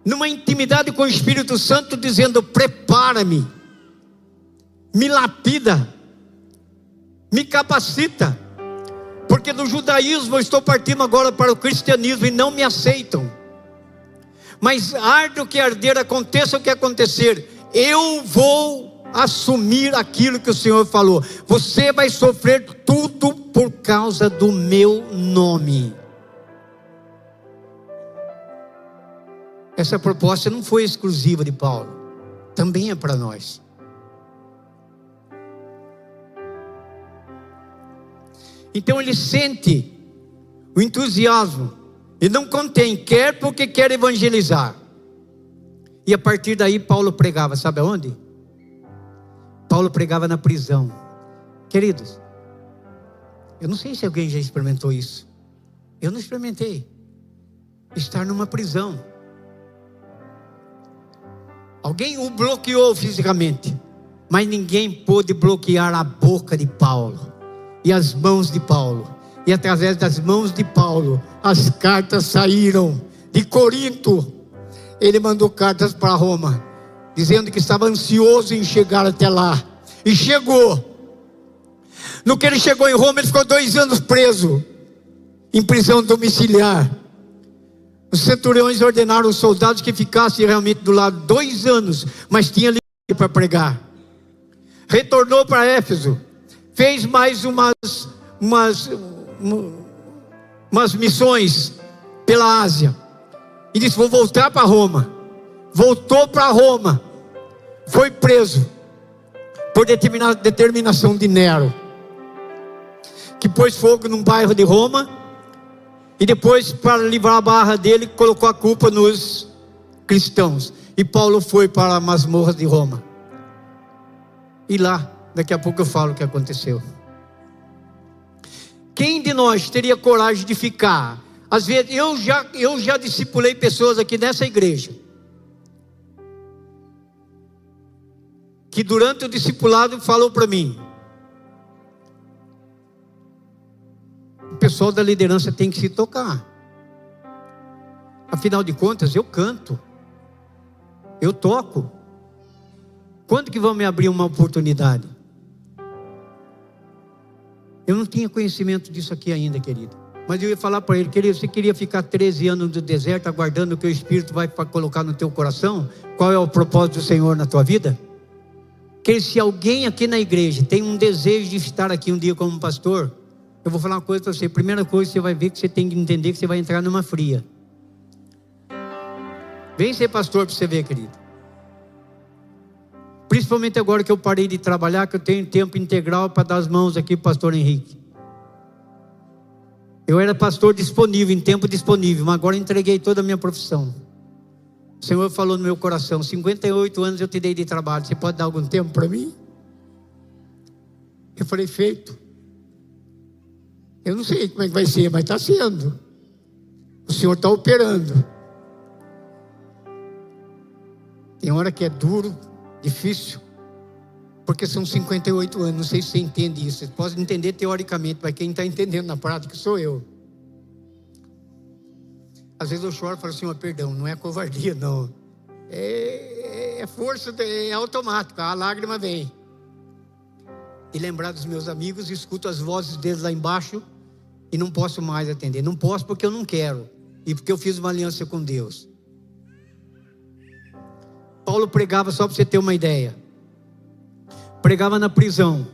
Numa intimidade com o Espírito Santo, dizendo: Prepara-me, me lapida, me capacita, porque do judaísmo eu estou partindo agora para o cristianismo e não me aceitam. Mas arde o que arder, aconteça o que acontecer, eu vou assumir aquilo que o Senhor falou. Você vai sofrer tudo por causa do meu nome. Essa proposta não foi exclusiva de Paulo, também é para nós. Então ele sente o entusiasmo e não contém, quer porque quer evangelizar. E a partir daí Paulo pregava, sabe aonde? Paulo pregava na prisão. Queridos, eu não sei se alguém já experimentou isso. Eu não experimentei. Estar numa prisão. Alguém o bloqueou fisicamente, mas ninguém pôde bloquear a boca de Paulo e as mãos de Paulo e através das mãos de Paulo, as cartas saíram de Corinto. Ele mandou cartas para Roma, dizendo que estava ansioso em chegar até lá. E chegou. No que ele chegou em Roma, ele ficou dois anos preso, em prisão domiciliar. Os centuriões ordenaram os soldados que ficassem realmente do lado dois anos, mas tinha livre para pregar. Retornou para Éfeso, fez mais umas, umas, umas missões pela Ásia e disse: Vou voltar para Roma. Voltou para Roma, foi preso por determinação de Nero, que pôs fogo num bairro de Roma e depois, para livrar a barra dele, colocou a culpa nos cristãos. E Paulo foi para a masmorra de Roma. E lá, daqui a pouco eu falo o que aconteceu. Quem de nós teria coragem de ficar? Às vezes, eu já, eu já discipulei pessoas aqui nessa igreja. Que durante o discipulado falou para mim: o pessoal da liderança tem que se tocar. Afinal de contas, eu canto, eu toco. Quando que vão me abrir uma oportunidade? Eu não tinha conhecimento disso aqui ainda, querido. Mas eu ia falar para ele, querido, você queria ficar 13 anos no deserto aguardando o que o Espírito vai colocar no teu coração? Qual é o propósito do Senhor na tua vida? Que se alguém aqui na igreja tem um desejo de estar aqui um dia como pastor, eu vou falar uma coisa para você. Primeira coisa, você vai ver que você tem que entender que você vai entrar numa fria. Vem ser pastor para você ver, querido. Principalmente agora que eu parei de trabalhar, que eu tenho tempo integral para dar as mãos aqui para o pastor Henrique. Eu era pastor disponível, em tempo disponível, mas agora entreguei toda a minha profissão. O Senhor falou no meu coração: 58 anos eu te dei de trabalho, você pode dar algum tempo para mim? Eu falei: feito. Eu não sei como é que vai ser, mas está sendo. O Senhor está operando. Tem hora que é duro, difícil, porque são 58 anos. Não sei se você entende isso. Você pode entender teoricamente, mas quem está entendendo na prática sou eu. Às vezes eu choro e falo assim: oh, perdão, não é covardia, não. É, é força, é automático, a lágrima vem. E lembrar dos meus amigos, escuto as vozes deles lá embaixo e não posso mais atender. Não posso porque eu não quero e porque eu fiz uma aliança com Deus. Paulo pregava só para você ter uma ideia. Pregava na prisão,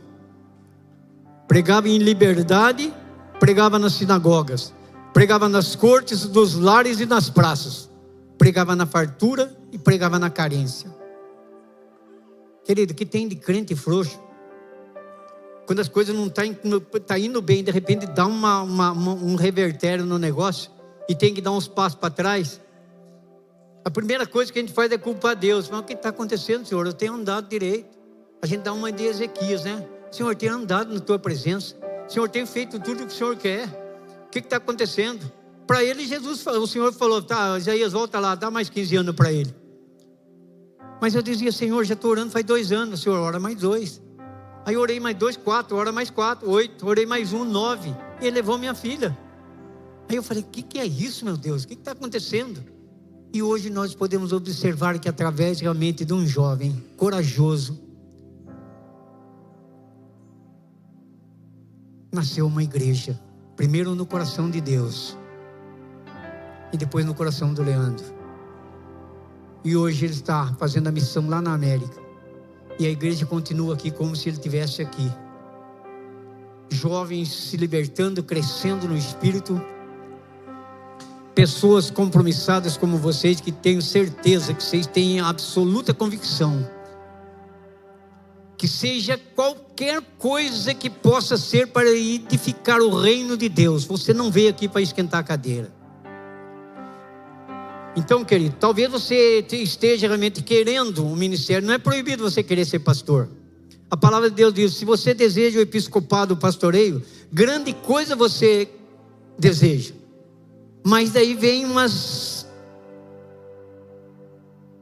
pregava em liberdade, pregava nas sinagogas, pregava nas cortes, dos lares e nas praças, pregava na fartura e pregava na carência. Querido, que tem de crente frouxo? Quando as coisas não estão tá, tá indo bem, de repente dá uma, uma, um revertério no negócio e tem que dar uns passos para trás. A primeira coisa que a gente faz é culpar Deus. Mas o que está acontecendo, Senhor? Eu tenho andado direito. A gente dá uma de Ezequias, né? Senhor, eu tenho andado na tua presença. Senhor, eu tenho feito tudo o que o Senhor quer. O que está acontecendo? Para ele, Jesus falou, o Senhor falou, tá, Isaías, volta lá, dá mais 15 anos para ele. Mas eu dizia, Senhor, já estou orando faz dois anos, Senhor, ora mais dois. Aí orei mais dois, quatro, ora mais quatro, oito, orei mais um, nove. E ele levou minha filha. Aí eu falei: o que, que é isso, meu Deus? O que está acontecendo? E hoje nós podemos observar que através realmente de um jovem corajoso, nasceu uma igreja. Primeiro no coração de Deus, e depois no coração do Leandro. E hoje ele está fazendo a missão lá na América. E a igreja continua aqui como se ele estivesse aqui. Jovens se libertando, crescendo no espírito. Pessoas compromissadas como vocês, que tenho certeza que vocês têm absoluta convicção. Que seja qualquer coisa que possa ser para edificar o reino de Deus. Você não veio aqui para esquentar a cadeira. Então, querido, talvez você esteja realmente querendo um ministério. Não é proibido você querer ser pastor. A palavra de Deus diz: se você deseja o episcopado, o pastoreio, grande coisa você deseja. Mas daí vem umas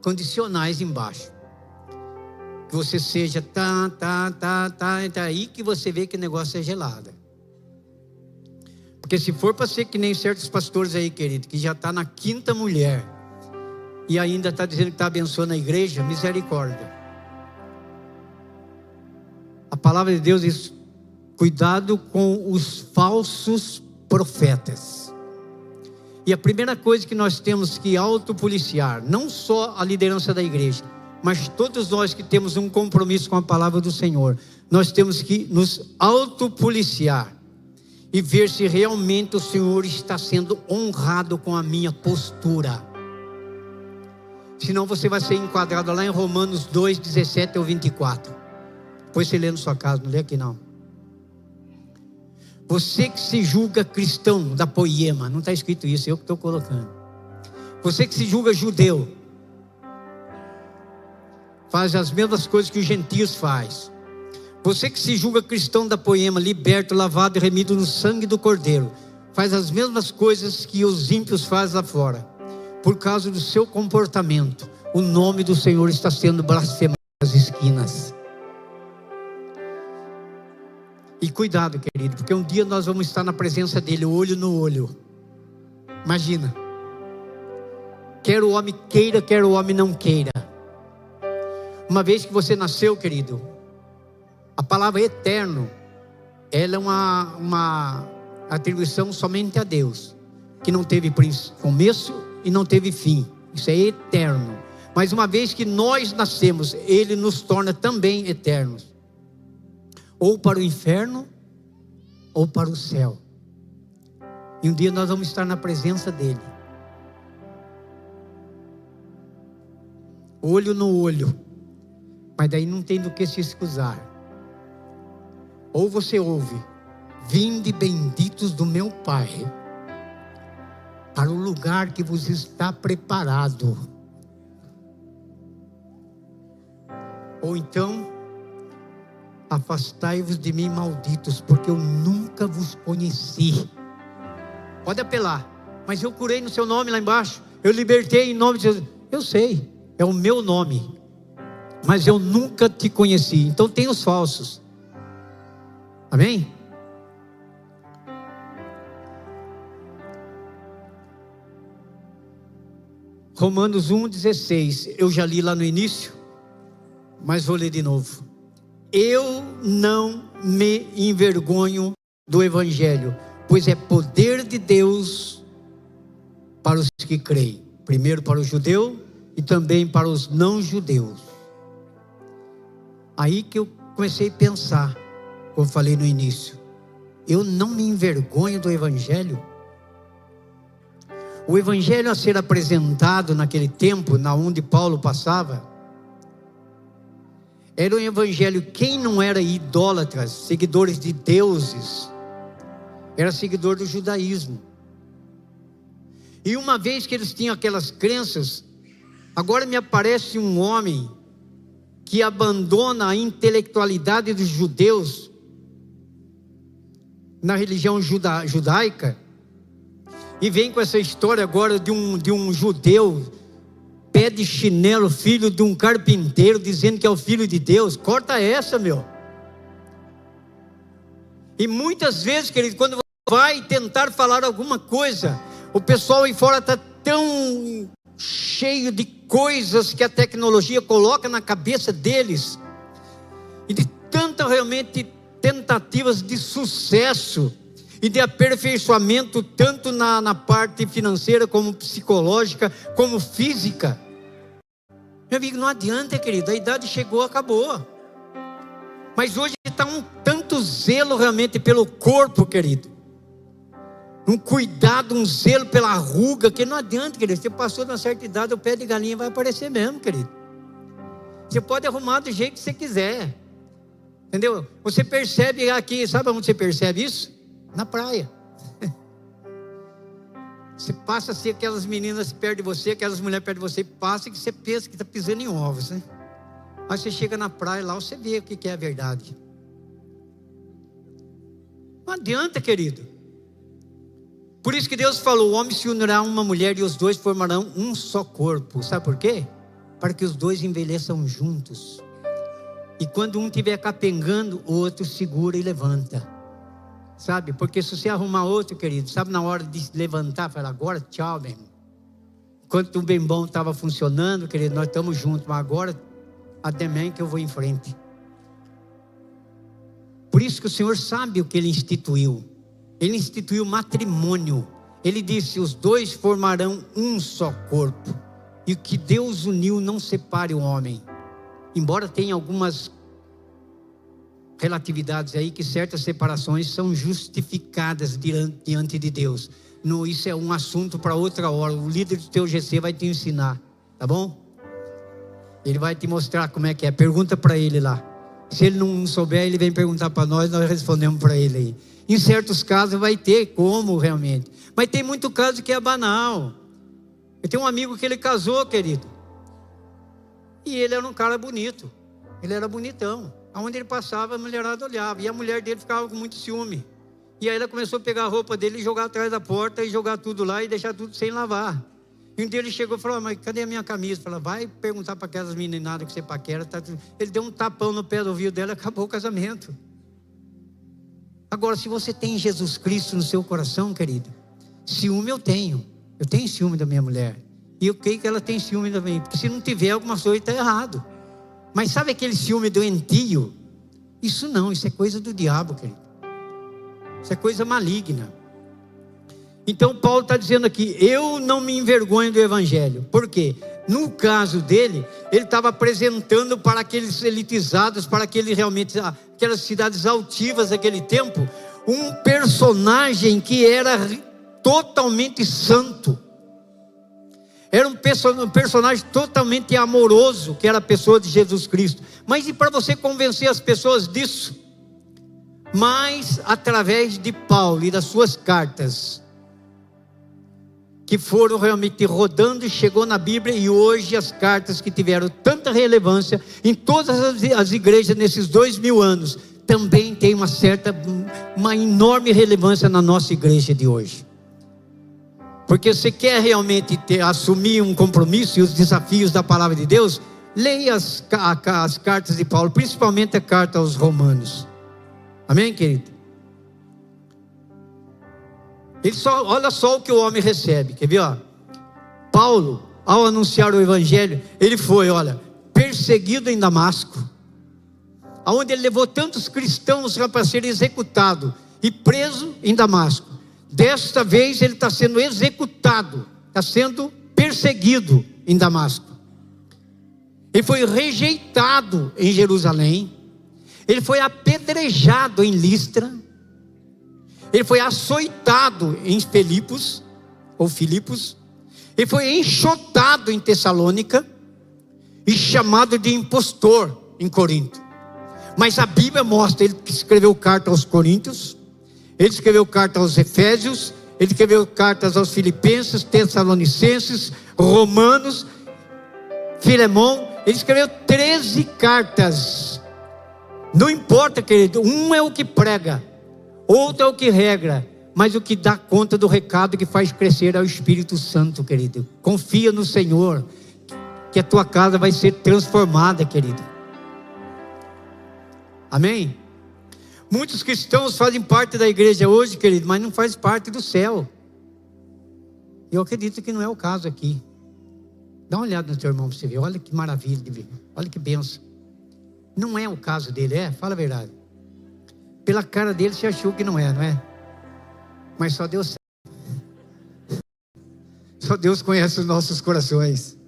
condicionais embaixo. Que você seja tá, tá, tá, tá, tá aí que você vê que o negócio é gelado. Porque se for para ser que nem certos pastores aí, querido, que já está na quinta mulher e ainda está dizendo que está abençoando a igreja, misericórdia. A palavra de Deus diz: Cuidado com os falsos profetas. E a primeira coisa que nós temos que autopoliciar, não só a liderança da igreja, mas todos nós que temos um compromisso com a palavra do Senhor, nós temos que nos autopoliciar e ver se realmente o Senhor está sendo honrado com a minha postura. Senão você vai ser enquadrado lá em Romanos 2, 17 ao 24. Depois você lê na sua casa, não lê aqui não. Você que se julga cristão da poema, não está escrito isso, eu que estou colocando. Você que se julga judeu, faz as mesmas coisas que os gentios faz. Você que se julga cristão da poema, liberto, lavado e remido no sangue do Cordeiro, faz as mesmas coisas que os ímpios fazem lá fora. Por causa do seu comportamento, o nome do Senhor está sendo blasfemado nas esquinas. E cuidado, querido, porque um dia nós vamos estar na presença dele, olho no olho. Imagina. Quer o homem queira, quer o homem não queira. Uma vez que você nasceu, querido, a palavra eterno, ela é uma, uma atribuição somente a Deus, que não teve começo e não teve fim. Isso é eterno. Mas uma vez que nós nascemos, ele nos torna também eternos ou para o inferno ou para o céu. E um dia nós vamos estar na presença dele. Olho no olho. Mas daí não tem do que se excusar. Ou você ouve: Vinde benditos do meu Pai, para o lugar que vos está preparado. Ou então, Afastai-vos de mim, malditos, porque eu nunca vos conheci. Pode apelar, mas eu curei no seu nome lá embaixo. Eu libertei em nome de Jesus. Eu sei, é o meu nome, mas eu nunca te conheci. Então tem os falsos. Amém? Romanos 1,16. Eu já li lá no início, mas vou ler de novo eu não me envergonho do Evangelho, pois é poder de Deus para os que creem, primeiro para o judeu e também para os não judeus. Aí que eu comecei a pensar, como falei no início, eu não me envergonho do Evangelho. O Evangelho a ser apresentado naquele tempo, na onde Paulo passava, era um evangelho, quem não era idólatras, seguidores de deuses, era seguidor do judaísmo. E uma vez que eles tinham aquelas crenças, agora me aparece um homem que abandona a intelectualidade dos judeus na religião juda, judaica e vem com essa história agora de um, de um judeu pé de chinelo, filho de um carpinteiro, dizendo que é o filho de Deus. Corta essa, meu. E muitas vezes, querido, quando você vai tentar falar alguma coisa, o pessoal aí fora está tão cheio de coisas que a tecnologia coloca na cabeça deles, e de tantas realmente tentativas de sucesso e de aperfeiçoamento, tanto na, na parte financeira, como psicológica, como física. Meu amigo, não adianta, querido, a idade chegou, acabou. Mas hoje está um tanto zelo realmente pelo corpo, querido. Um cuidado, um zelo pela ruga, que não adianta, querido. Você passou de uma certa idade, o pé de galinha vai aparecer mesmo, querido. Você pode arrumar do jeito que você quiser. Entendeu? Você percebe aqui, sabe onde você percebe isso? Na praia. Você passa a ser aquelas meninas perto de você, aquelas mulheres perto de você, passa que você pensa que está pisando em ovos, né? Aí você chega na praia lá, você vê o que é a verdade. Não adianta, querido. Por isso que Deus falou: o homem se unirá a uma mulher e os dois formarão um só corpo. Sabe por quê? Para que os dois envelheçam juntos. E quando um estiver capengando, o outro segura e levanta. Sabe? Porque se você arrumar outro, querido, sabe na hora de levantar, falar agora tchau, meu irmão. Enquanto o bem bom estava funcionando, querido, nós estamos juntos, mas agora até mesmo que eu vou em frente. Por isso que o Senhor sabe o que ele instituiu. Ele instituiu matrimônio. Ele disse: os dois formarão um só corpo. E o que Deus uniu não separe o homem. Embora tenha algumas relatividades aí que certas separações são justificadas diante de Deus. No, isso é um assunto para outra hora. O líder do teu GC vai te ensinar, tá bom? Ele vai te mostrar como é que é. Pergunta para ele lá. Se ele não souber, ele vem perguntar para nós, nós respondemos para ele aí. Em certos casos vai ter como realmente. Mas tem muito caso que é banal. Eu tenho um amigo que ele casou, querido. E ele era um cara bonito. Ele era bonitão. Aonde ele passava, a mulherada olhava. E a mulher dele ficava com muito ciúme. E aí ela começou a pegar a roupa dele e jogar atrás da porta e jogar tudo lá e deixar tudo sem lavar. E um dia ele chegou e falou: Mas cadê a minha camisa? Falou: Vai perguntar para aquelas meninadas que você paquera. Tá... Ele deu um tapão no pé do ouvido dela e acabou o casamento. Agora, se você tem Jesus Cristo no seu coração, querido, ciúme eu tenho. Eu tenho ciúme da minha mulher. E eu creio que ela tem ciúme também. Porque se não tiver, alguma coisa está errado. Mas sabe aquele ciúme doentio? Isso não, isso é coisa do diabo, querido. Isso é coisa maligna. Então Paulo está dizendo aqui: eu não me envergonho do Evangelho. Por quê? No caso dele, ele estava apresentando para aqueles elitizados, para aqueles realmente, aquelas cidades altivas daquele tempo, um personagem que era totalmente santo. Era um personagem totalmente amoroso, que era a pessoa de Jesus Cristo. Mas e para você convencer as pessoas disso? Mas através de Paulo e das suas cartas, que foram realmente rodando e chegou na Bíblia, e hoje as cartas que tiveram tanta relevância em todas as igrejas nesses dois mil anos, também tem uma certa, uma enorme relevância na nossa igreja de hoje. Porque você quer realmente ter, assumir um compromisso e os desafios da palavra de Deus, leia as, as cartas de Paulo, principalmente a carta aos Romanos. Amém, querido? Ele só, olha só o que o homem recebe. Quer ver? Ó? Paulo, ao anunciar o evangelho, ele foi, olha, perseguido em Damasco, aonde ele levou tantos cristãos para ser executado e preso em Damasco. Desta vez ele está sendo executado, está sendo perseguido em Damasco. Ele foi rejeitado em Jerusalém. Ele foi apedrejado em Listra. Ele foi açoitado em Filipos, ou Filipos. Ele foi enxotado em Tessalônica e chamado de impostor em Corinto. Mas a Bíblia mostra ele que escreveu carta aos Coríntios, ele escreveu carta aos Efésios, ele escreveu cartas aos Filipenses, Tessalonicenses, Romanos, Filemão. Ele escreveu 13 cartas. Não importa, querido, um é o que prega, outro é o que regra, mas o que dá conta do recado que faz crescer é o Espírito Santo, querido. Confia no Senhor, que a tua casa vai ser transformada, querido. Amém? Muitos cristãos fazem parte da igreja hoje, querido, mas não faz parte do céu. Eu acredito que não é o caso aqui. Dá uma olhada no teu irmão para você ver. Olha que maravilha de ver. Olha que benção. Não é o caso dele, é? Fala a verdade. Pela cara dele você achou que não é, não é? Mas só Deus sabe. Só Deus conhece os nossos corações.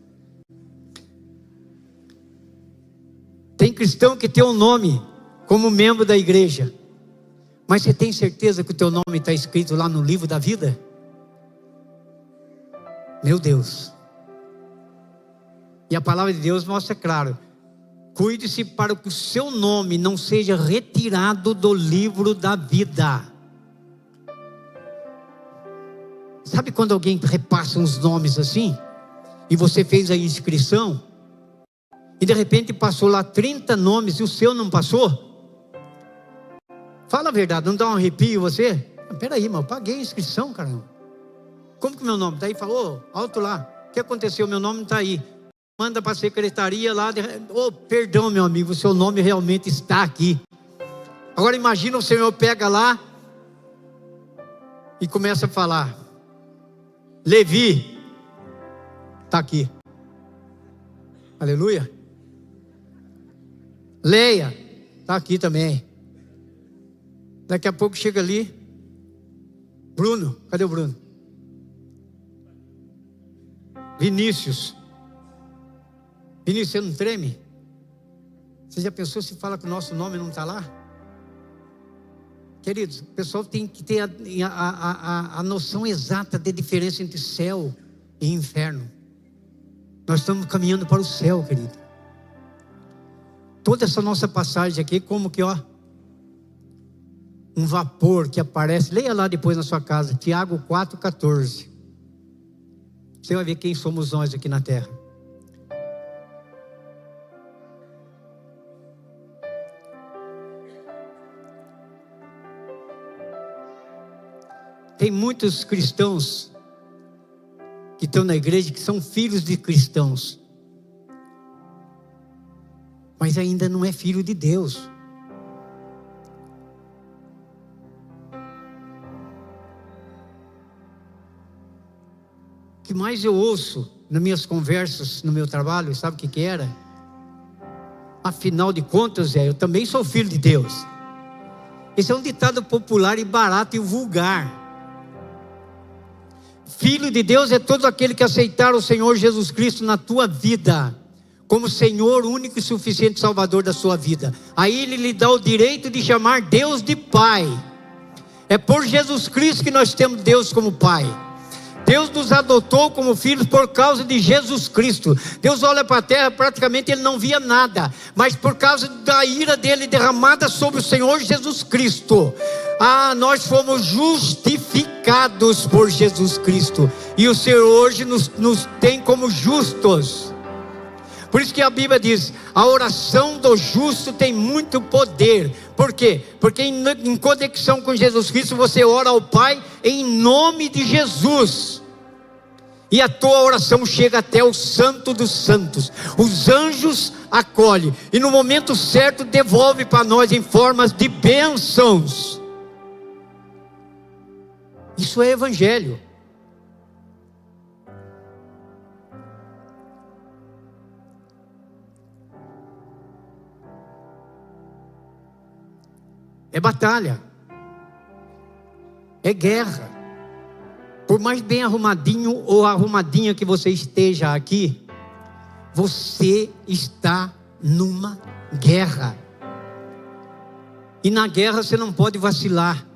Tem cristão que tem um nome como membro da igreja. Mas você tem certeza que o teu nome está escrito lá no livro da vida? Meu Deus. E a palavra de Deus mostra claro: cuide-se para que o seu nome não seja retirado do livro da vida. Sabe quando alguém repassa uns nomes assim? E você fez a inscrição? E de repente passou lá 30 nomes e o seu não passou? Fala a verdade, não dá um arrepio você? Peraí, mas eu paguei a inscrição, caramba. Como que meu nome está aí? Falou, alto lá. O que aconteceu? Meu nome está aí. Manda para a secretaria lá. De... Oh, perdão, meu amigo, seu nome realmente está aqui. Agora imagina o Senhor pega lá e começa a falar. Levi, está aqui. Aleluia. Leia, está aqui também. Daqui a pouco chega ali. Bruno, cadê o Bruno? Vinícius. Vinícius, você não treme? Você já pensou se fala que o nosso nome não está lá? Queridos, o pessoal tem que ter a, a, a, a noção exata da diferença entre céu e inferno. Nós estamos caminhando para o céu, querido. Toda essa nossa passagem aqui, como que, ó, um vapor que aparece. Leia lá depois na sua casa, Tiago 4,14. Você vai ver quem somos nós aqui na terra. Tem muitos cristãos que estão na igreja que são filhos de cristãos, mas ainda não é filho de Deus. Que mais eu ouço nas minhas conversas, no meu trabalho, sabe o que, que era? Afinal de contas, é, eu também sou filho de Deus. Esse é um ditado popular e barato e vulgar. Filho de Deus é todo aquele que aceitar o Senhor Jesus Cristo na tua vida, como Senhor único e suficiente Salvador da sua vida. Aí Ele lhe dá o direito de chamar Deus de Pai. É por Jesus Cristo que nós temos Deus como Pai. Deus nos adotou como filhos por causa de Jesus Cristo. Deus olha para a terra, praticamente ele não via nada, mas por causa da ira dele derramada sobre o Senhor Jesus Cristo. Ah, nós fomos justificados por Jesus Cristo, e o Senhor hoje nos, nos tem como justos. Por isso que a Bíblia diz: a oração do justo tem muito poder. Por quê? Porque em, em conexão com Jesus Cristo você ora ao Pai em nome de Jesus. E a tua oração chega até o Santo dos Santos. Os anjos acolhem e no momento certo devolve para nós em formas de bênçãos. Isso é evangelho. É batalha. É guerra. Por mais bem arrumadinho ou arrumadinha que você esteja aqui, você está numa guerra. E na guerra você não pode vacilar.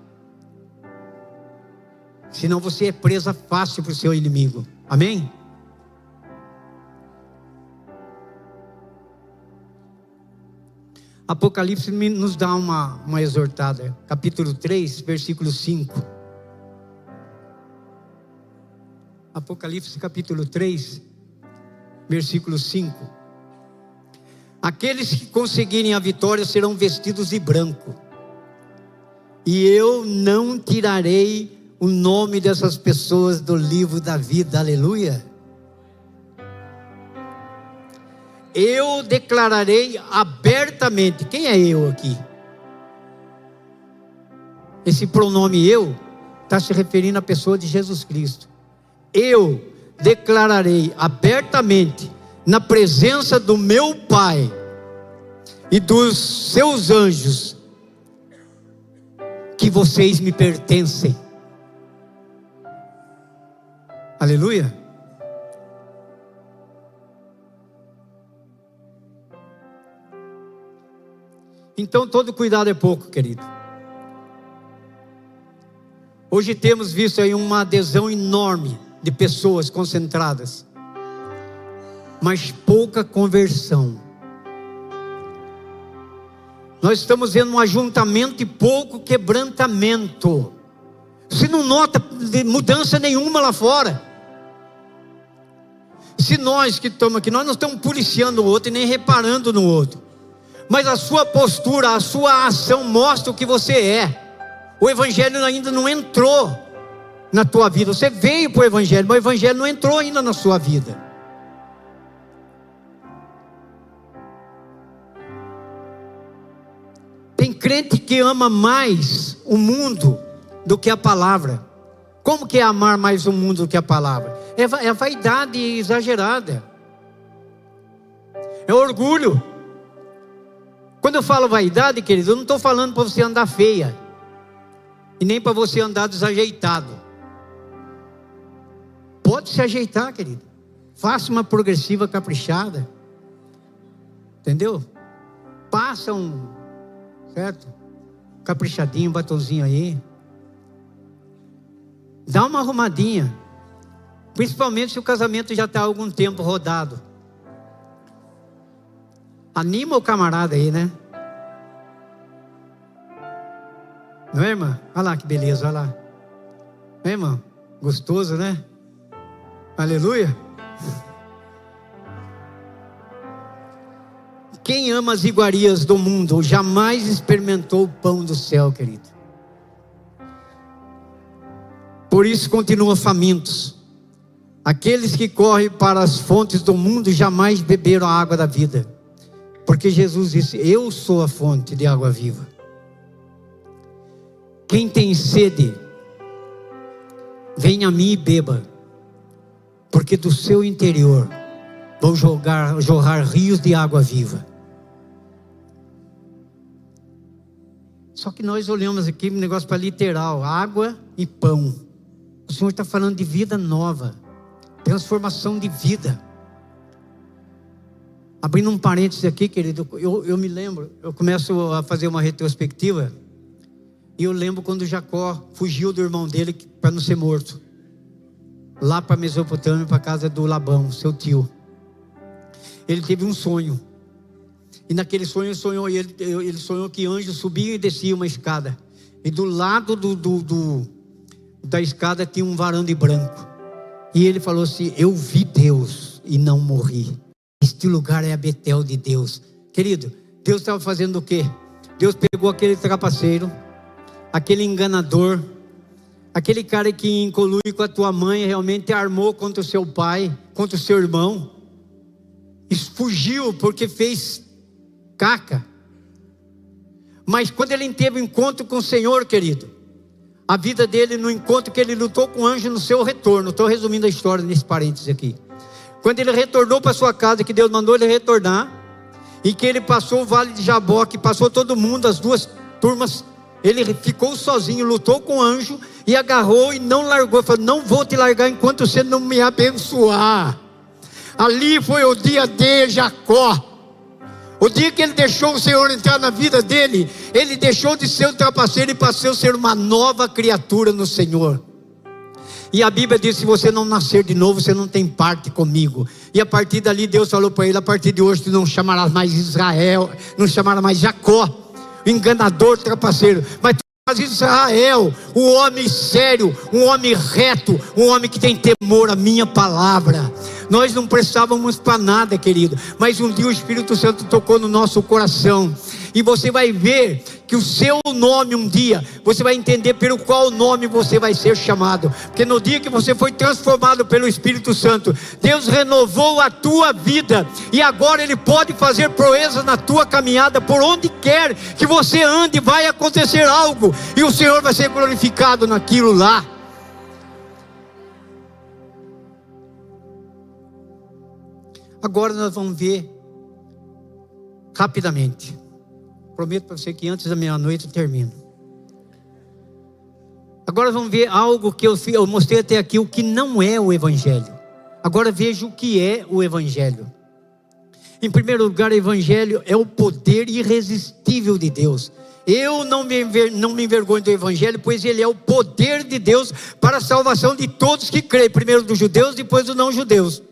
Senão você é presa fácil para o seu inimigo. Amém? Apocalipse nos dá uma, uma exortada, capítulo 3, versículo 5. Apocalipse capítulo 3, versículo 5. Aqueles que conseguirem a vitória serão vestidos de branco, e eu não tirarei o nome dessas pessoas do livro da vida, aleluia. Eu declararei abertamente. Quem é eu aqui? Esse pronome eu está se referindo à pessoa de Jesus Cristo. Eu declararei abertamente, na presença do meu Pai e dos seus anjos, que vocês me pertencem. Aleluia. Então todo cuidado é pouco, querido. Hoje temos visto aí uma adesão enorme de pessoas concentradas, mas pouca conversão. Nós estamos vendo um ajuntamento e pouco quebrantamento. Você não nota mudança nenhuma lá fora. Se nós que estamos aqui, nós não estamos policiando o outro e nem reparando no outro mas a sua postura, a sua ação mostra o que você é. O Evangelho ainda não entrou na tua vida. Você veio para o Evangelho, mas o Evangelho não entrou ainda na sua vida. Tem crente que ama mais o mundo do que a palavra. Como que é amar mais o mundo do que a palavra? É, é vaidade exagerada. É orgulho. Quando eu falo vaidade, querido, eu não estou falando para você andar feia. e nem para você andar desajeitado. Pode se ajeitar, querido. Faça uma progressiva caprichada. Entendeu? Passa um, certo? Caprichadinho, batonzinho aí. Dá uma arrumadinha. Principalmente se o casamento já está há algum tempo rodado. Anima o camarada aí, né? Não é, irmã? Olha lá que beleza, olha lá. É, irmão? Gostoso, né? Aleluia. Quem ama as iguarias do mundo jamais experimentou o pão do céu, querido. Por isso continua famintos. Aqueles que correm para as fontes do mundo jamais beberam a água da vida. Porque Jesus disse: Eu sou a fonte de água viva. Quem tem sede, venha a mim e beba, porque do seu interior vão jogar, jorrar rios de água viva. Só que nós olhamos aqui um negócio para literal: água e pão. O Senhor está falando de vida nova, transformação de vida. Abrindo um parênteses aqui, querido, eu, eu me lembro, eu começo a fazer uma retrospectiva. E eu lembro quando Jacó fugiu do irmão dele para não ser morto. Lá para Mesopotâmia, para a casa do Labão, seu tio. Ele teve um sonho. E naquele sonho sonhou, ele, ele sonhou que anjos subiam e desciam uma escada. E do lado do, do, do, da escada tinha um varão de branco. E ele falou assim: Eu vi Deus e não morri. Este lugar é a Betel de Deus. Querido, Deus estava fazendo o quê? Deus pegou aquele trapaceiro aquele enganador, aquele cara que incolui com a tua mãe, realmente armou contra o seu pai, contra o seu irmão, fugiu porque fez caca. Mas quando ele teve um encontro com o Senhor, querido, a vida dele no encontro que ele lutou com o anjo no seu retorno. Estou resumindo a história nesse parênteses aqui. Quando ele retornou para sua casa, que Deus mandou ele retornar, e que ele passou o vale de Jaboque, passou todo mundo, as duas turmas ele ficou sozinho, lutou com o anjo e agarrou e não largou. Falou: Não vou te largar enquanto você não me abençoar. Ali foi o dia de Jacó. O dia que ele deixou o Senhor entrar na vida dele, ele deixou de ser um trapaceiro e passou a ser uma nova criatura no Senhor. E a Bíblia diz: se você não nascer de novo, você não tem parte comigo. E a partir dali, Deus falou para ele: a partir de hoje, tu não chamarás mais Israel, não chamarás mais Jacó enganador, trapaceiro, mas mas Israel, o homem sério, um homem reto, um homem que tem temor à minha palavra. Nós não prestávamos para nada, querido, mas um dia o Espírito Santo tocou no nosso coração e você vai ver que o seu nome um dia, você vai entender pelo qual nome você vai ser chamado, porque no dia que você foi transformado pelo Espírito Santo, Deus renovou a tua vida e agora Ele pode fazer proezas na tua caminhada, por onde quer que você ande, vai acontecer algo e o Senhor vai ser glorificado naquilo lá. Agora nós vamos ver rapidamente Prometo para você que antes da meia-noite eu termino. Agora vamos ver algo que eu, eu mostrei até aqui, o que não é o Evangelho. Agora veja o que é o Evangelho. Em primeiro lugar, o Evangelho é o poder irresistível de Deus. Eu não me, não me envergonho do Evangelho, pois ele é o poder de Deus para a salvação de todos que creem, primeiro dos judeus, depois dos não-judeus.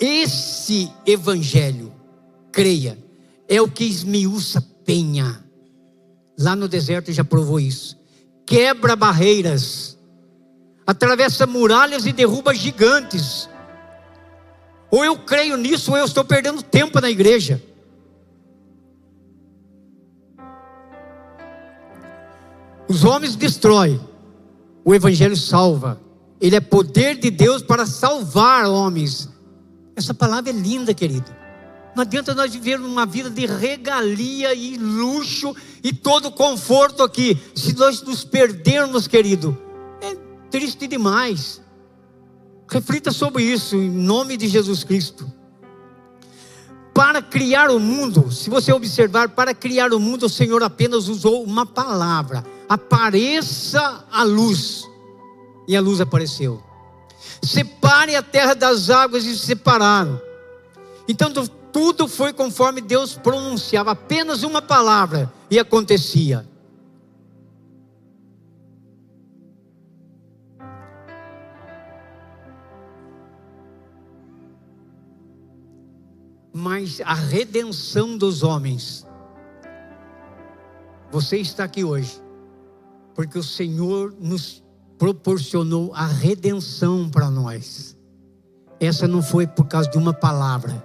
Esse Evangelho creia. É o que esmiuça penha. Lá no deserto já provou isso. Quebra barreiras, atravessa muralhas e derruba gigantes. Ou eu creio nisso, ou eu estou perdendo tempo na igreja. Os homens destroem, o Evangelho salva. Ele é poder de Deus para salvar homens. Essa palavra é linda, querido. Não adianta nós vivermos uma vida de regalia e luxo e todo conforto aqui. Se nós nos perdermos, querido, é triste demais. Reflita sobre isso em nome de Jesus Cristo. para criar o mundo, se você observar, para criar o mundo, o Senhor apenas usou uma palavra: apareça a luz. E a luz apareceu. Separe a terra das águas e se separaram. Então tudo foi conforme Deus pronunciava, apenas uma palavra e acontecia. mas a redenção dos homens. Você está aqui hoje, porque o Senhor nos proporcionou a redenção para nós. Essa não foi por causa de uma palavra,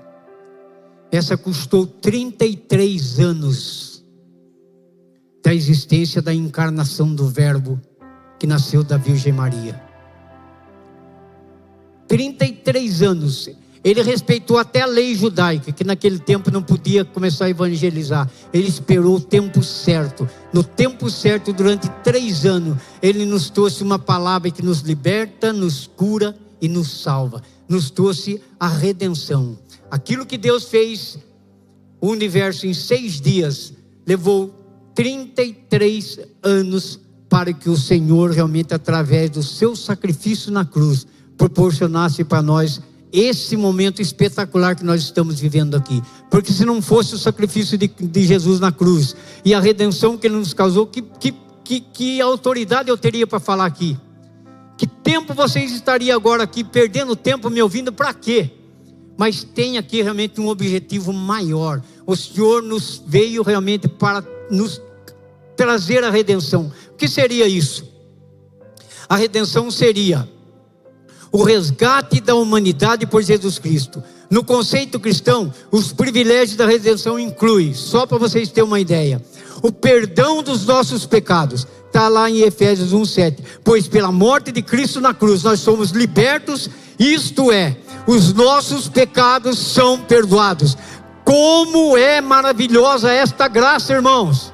essa custou 33 anos da existência da encarnação do Verbo que nasceu da Virgem Maria. 33 anos. Ele respeitou até a lei judaica, que naquele tempo não podia começar a evangelizar. Ele esperou o tempo certo. No tempo certo, durante três anos, ele nos trouxe uma palavra que nos liberta, nos cura e nos salva. Nos trouxe a redenção. Aquilo que Deus fez, o universo em seis dias, levou 33 anos para que o Senhor realmente, através do seu sacrifício na cruz, proporcionasse para nós esse momento espetacular que nós estamos vivendo aqui. Porque se não fosse o sacrifício de, de Jesus na cruz e a redenção que ele nos causou, que, que, que, que autoridade eu teria para falar aqui? Que tempo vocês estariam agora aqui perdendo tempo me ouvindo para quê? Mas tem aqui realmente um objetivo maior. O Senhor nos veio realmente para nos trazer a redenção. O que seria isso? A redenção seria o resgate da humanidade por Jesus Cristo. No conceito cristão, os privilégios da redenção incluem, só para vocês terem uma ideia, o perdão dos nossos pecados. Está lá em Efésios 1,7. Pois pela morte de Cristo na cruz nós somos libertos, isto é, os nossos pecados são perdoados. Como é maravilhosa esta graça, irmãos!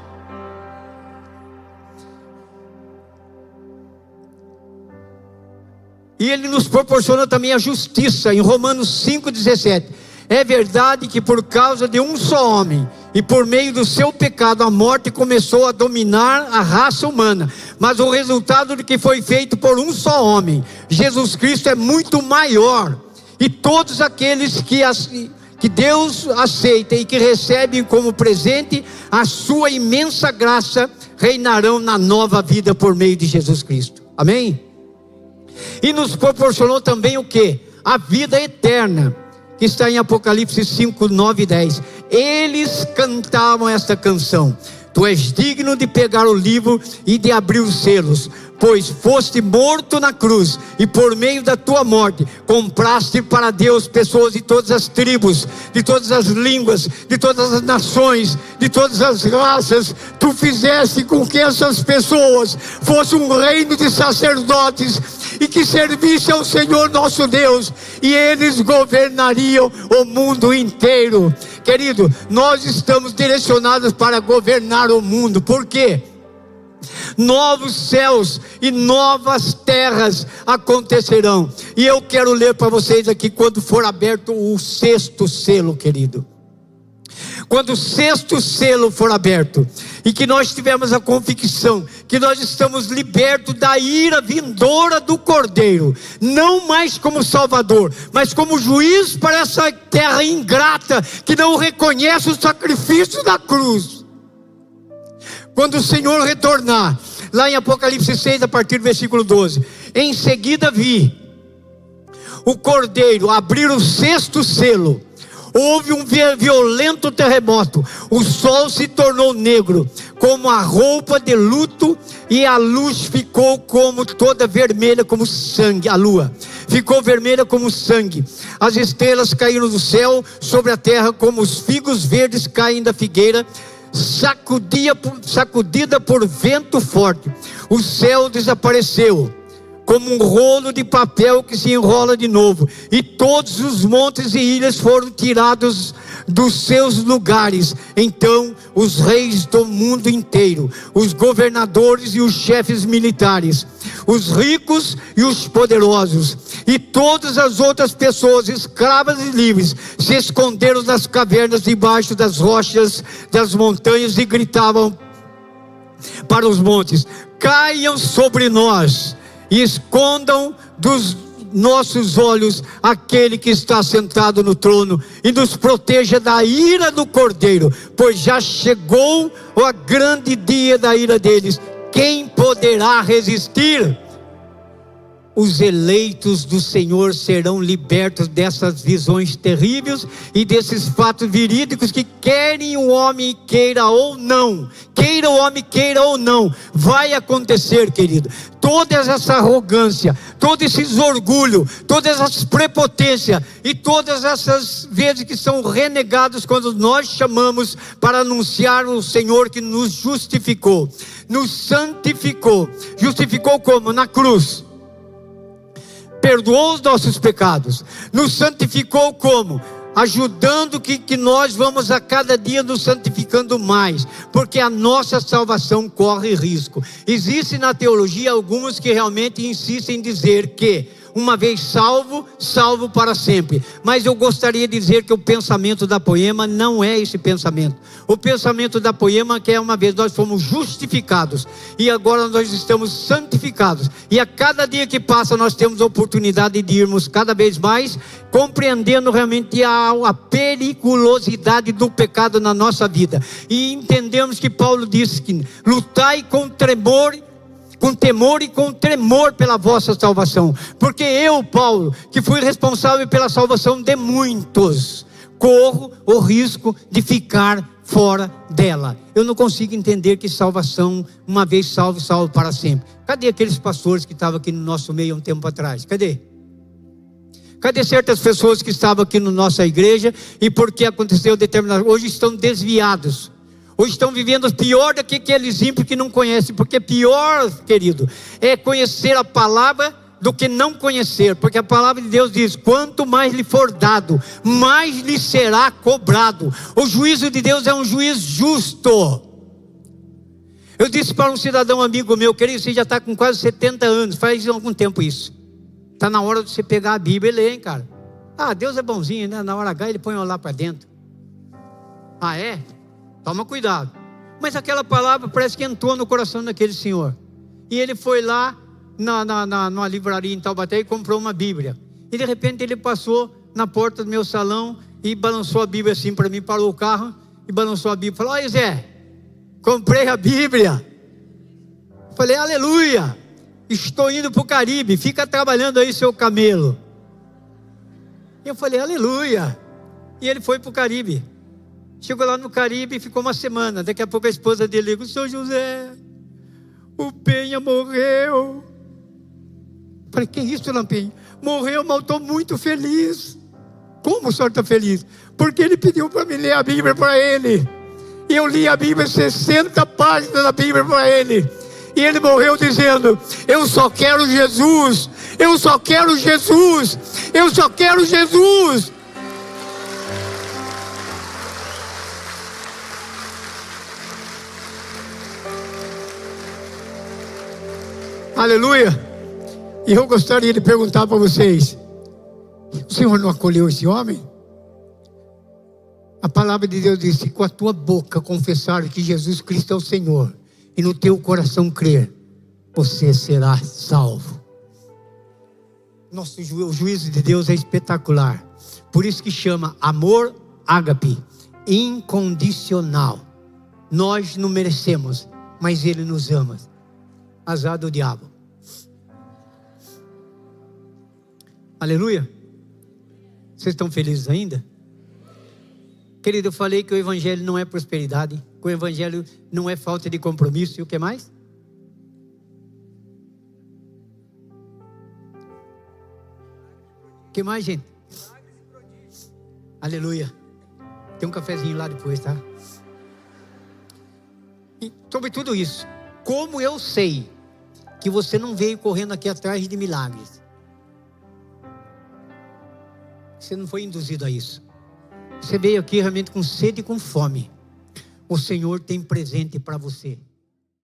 E ele nos proporciona também a justiça, em Romanos 5,17. É verdade que por causa de um só homem, e por meio do seu pecado, a morte começou a dominar a raça humana. Mas o resultado do que foi feito por um só homem, Jesus Cristo, é muito maior. E todos aqueles que, que Deus aceita e que recebem como presente a sua imensa graça, reinarão na nova vida por meio de Jesus Cristo. Amém? E nos proporcionou também o que? A vida eterna, que está em Apocalipse 5, 9 e 10. Eles cantavam esta canção. Tu és digno de pegar o livro e de abrir os selos, pois foste morto na cruz, e por meio da tua morte compraste para Deus pessoas de todas as tribos, de todas as línguas, de todas as nações, de todas as raças. Tu fizeste com que essas pessoas fossem um reino de sacerdotes e que servisse ao Senhor nosso Deus, e eles governariam o mundo inteiro. Querido, nós estamos direcionados para governar o mundo, por quê? Novos céus e novas terras acontecerão. E eu quero ler para vocês aqui quando for aberto o sexto selo, querido. Quando o sexto selo for aberto, e que nós tivemos a convicção que nós estamos libertos da ira vindoura do Cordeiro, não mais como Salvador, mas como juiz para essa terra ingrata que não reconhece o sacrifício da cruz. Quando o Senhor retornar, lá em Apocalipse 6, a partir do versículo 12: Em seguida vi o cordeiro abrir o sexto selo. Houve um violento terremoto. O sol se tornou negro, como a roupa de luto, e a luz ficou como toda vermelha, como sangue. A lua ficou vermelha como sangue. As estrelas caíram do céu sobre a terra, como os figos verdes caem da figueira sacudia, sacudida por vento forte. O céu desapareceu, como um rolo de papel que se enrola de novo, e todos os montes e ilhas foram tirados dos seus lugares. Então, os reis do mundo inteiro, os governadores e os chefes militares, os ricos e os poderosos, e todas as outras pessoas, escravas e livres, se esconderam nas cavernas debaixo das rochas das montanhas e gritavam para os montes: caiam sobre nós e escondam dos nossos olhos aquele que está sentado no trono e nos proteja da ira do cordeiro, pois já chegou o grande dia da ira deles. Quem poderá resistir? Os eleitos do Senhor serão libertos dessas visões terríveis e desses fatos verídicos que querem o homem queira ou não, queira o homem queira ou não, vai acontecer, querido. Toda essa arrogância, todo esse orgulho, todas essas prepotências e todas essas vezes que são renegados quando nós chamamos para anunciar o Senhor que nos justificou, nos santificou. Justificou como? Na cruz perdoou os nossos pecados, nos santificou como? Ajudando que, que nós vamos a cada dia nos santificando mais, porque a nossa salvação corre risco. Existe na teologia alguns que realmente insistem em dizer que uma vez salvo, salvo para sempre. Mas eu gostaria de dizer que o pensamento da poema não é esse pensamento. O pensamento da poema que é uma vez nós fomos justificados e agora nós estamos santificados. E a cada dia que passa nós temos a oportunidade de irmos cada vez mais compreendendo realmente a, a periculosidade do pecado na nossa vida. E entendemos que Paulo disse que lutai com tremor com temor e com tremor pela vossa salvação, porque eu, Paulo, que fui responsável pela salvação de muitos, corro o risco de ficar fora dela. Eu não consigo entender que salvação, uma vez salvo, salvo para sempre. Cadê aqueles pastores que estavam aqui no nosso meio há um tempo atrás? Cadê? Cadê certas pessoas que estavam aqui na nossa igreja e porque aconteceu determinado, hoje estão desviados Hoje estão vivendo pior do que aqueles ímpios que não conhecem, porque pior, querido, é conhecer a palavra do que não conhecer, porque a palavra de Deus diz: quanto mais lhe for dado, mais lhe será cobrado. O juízo de Deus é um juiz justo. Eu disse para um cidadão amigo meu, querido, você já está com quase 70 anos, faz algum tempo isso. Está na hora de você pegar a Bíblia e ler, hein, cara. Ah, Deus é bonzinho, né? Na hora H ele põe lá para dentro. Ah, é? Toma cuidado. Mas aquela palavra parece que entrou no coração daquele senhor. E ele foi lá na, na, na, numa livraria em Taubaté e comprou uma Bíblia. E de repente ele passou na porta do meu salão e balançou a Bíblia assim para mim, parou o carro e balançou a Bíblia. Falou: Olha, Zé, comprei a Bíblia. Falei: Aleluia, estou indo para o Caribe, fica trabalhando aí seu camelo. E eu falei: Aleluia. E ele foi para o Caribe. Chegou lá no Caribe e ficou uma semana. Daqui a pouco a esposa dele liga: São José, o Penha morreu. Falei: Que isso, Lampinho? Morreu, mas estou muito feliz. Como o senhor está feliz? Porque ele pediu para me ler a Bíblia para ele. E eu li a Bíblia, 60 páginas da Bíblia para ele. E ele morreu dizendo: Eu só quero Jesus. Eu só quero Jesus. Eu só quero Jesus. Aleluia. E eu gostaria de perguntar para vocês: o Senhor não acolheu esse homem? A palavra de Deus diz: com a tua boca confessar que Jesus Cristo é o Senhor e no teu coração crer, você será salvo. Nosso ju o juízo de Deus é espetacular. Por isso que chama amor ágape, incondicional. Nós não merecemos, mas ele nos ama. Azar do diabo. Aleluia. Vocês estão felizes ainda? Querido, eu falei que o Evangelho não é prosperidade, que o Evangelho não é falta de compromisso, e o que mais? O que mais, gente? Aleluia. Tem um cafezinho lá depois, tá? E sobre tudo isso, como eu sei que você não veio correndo aqui atrás de milagres. Você não foi induzido a isso. Você veio aqui realmente com sede e com fome. O Senhor tem presente para você.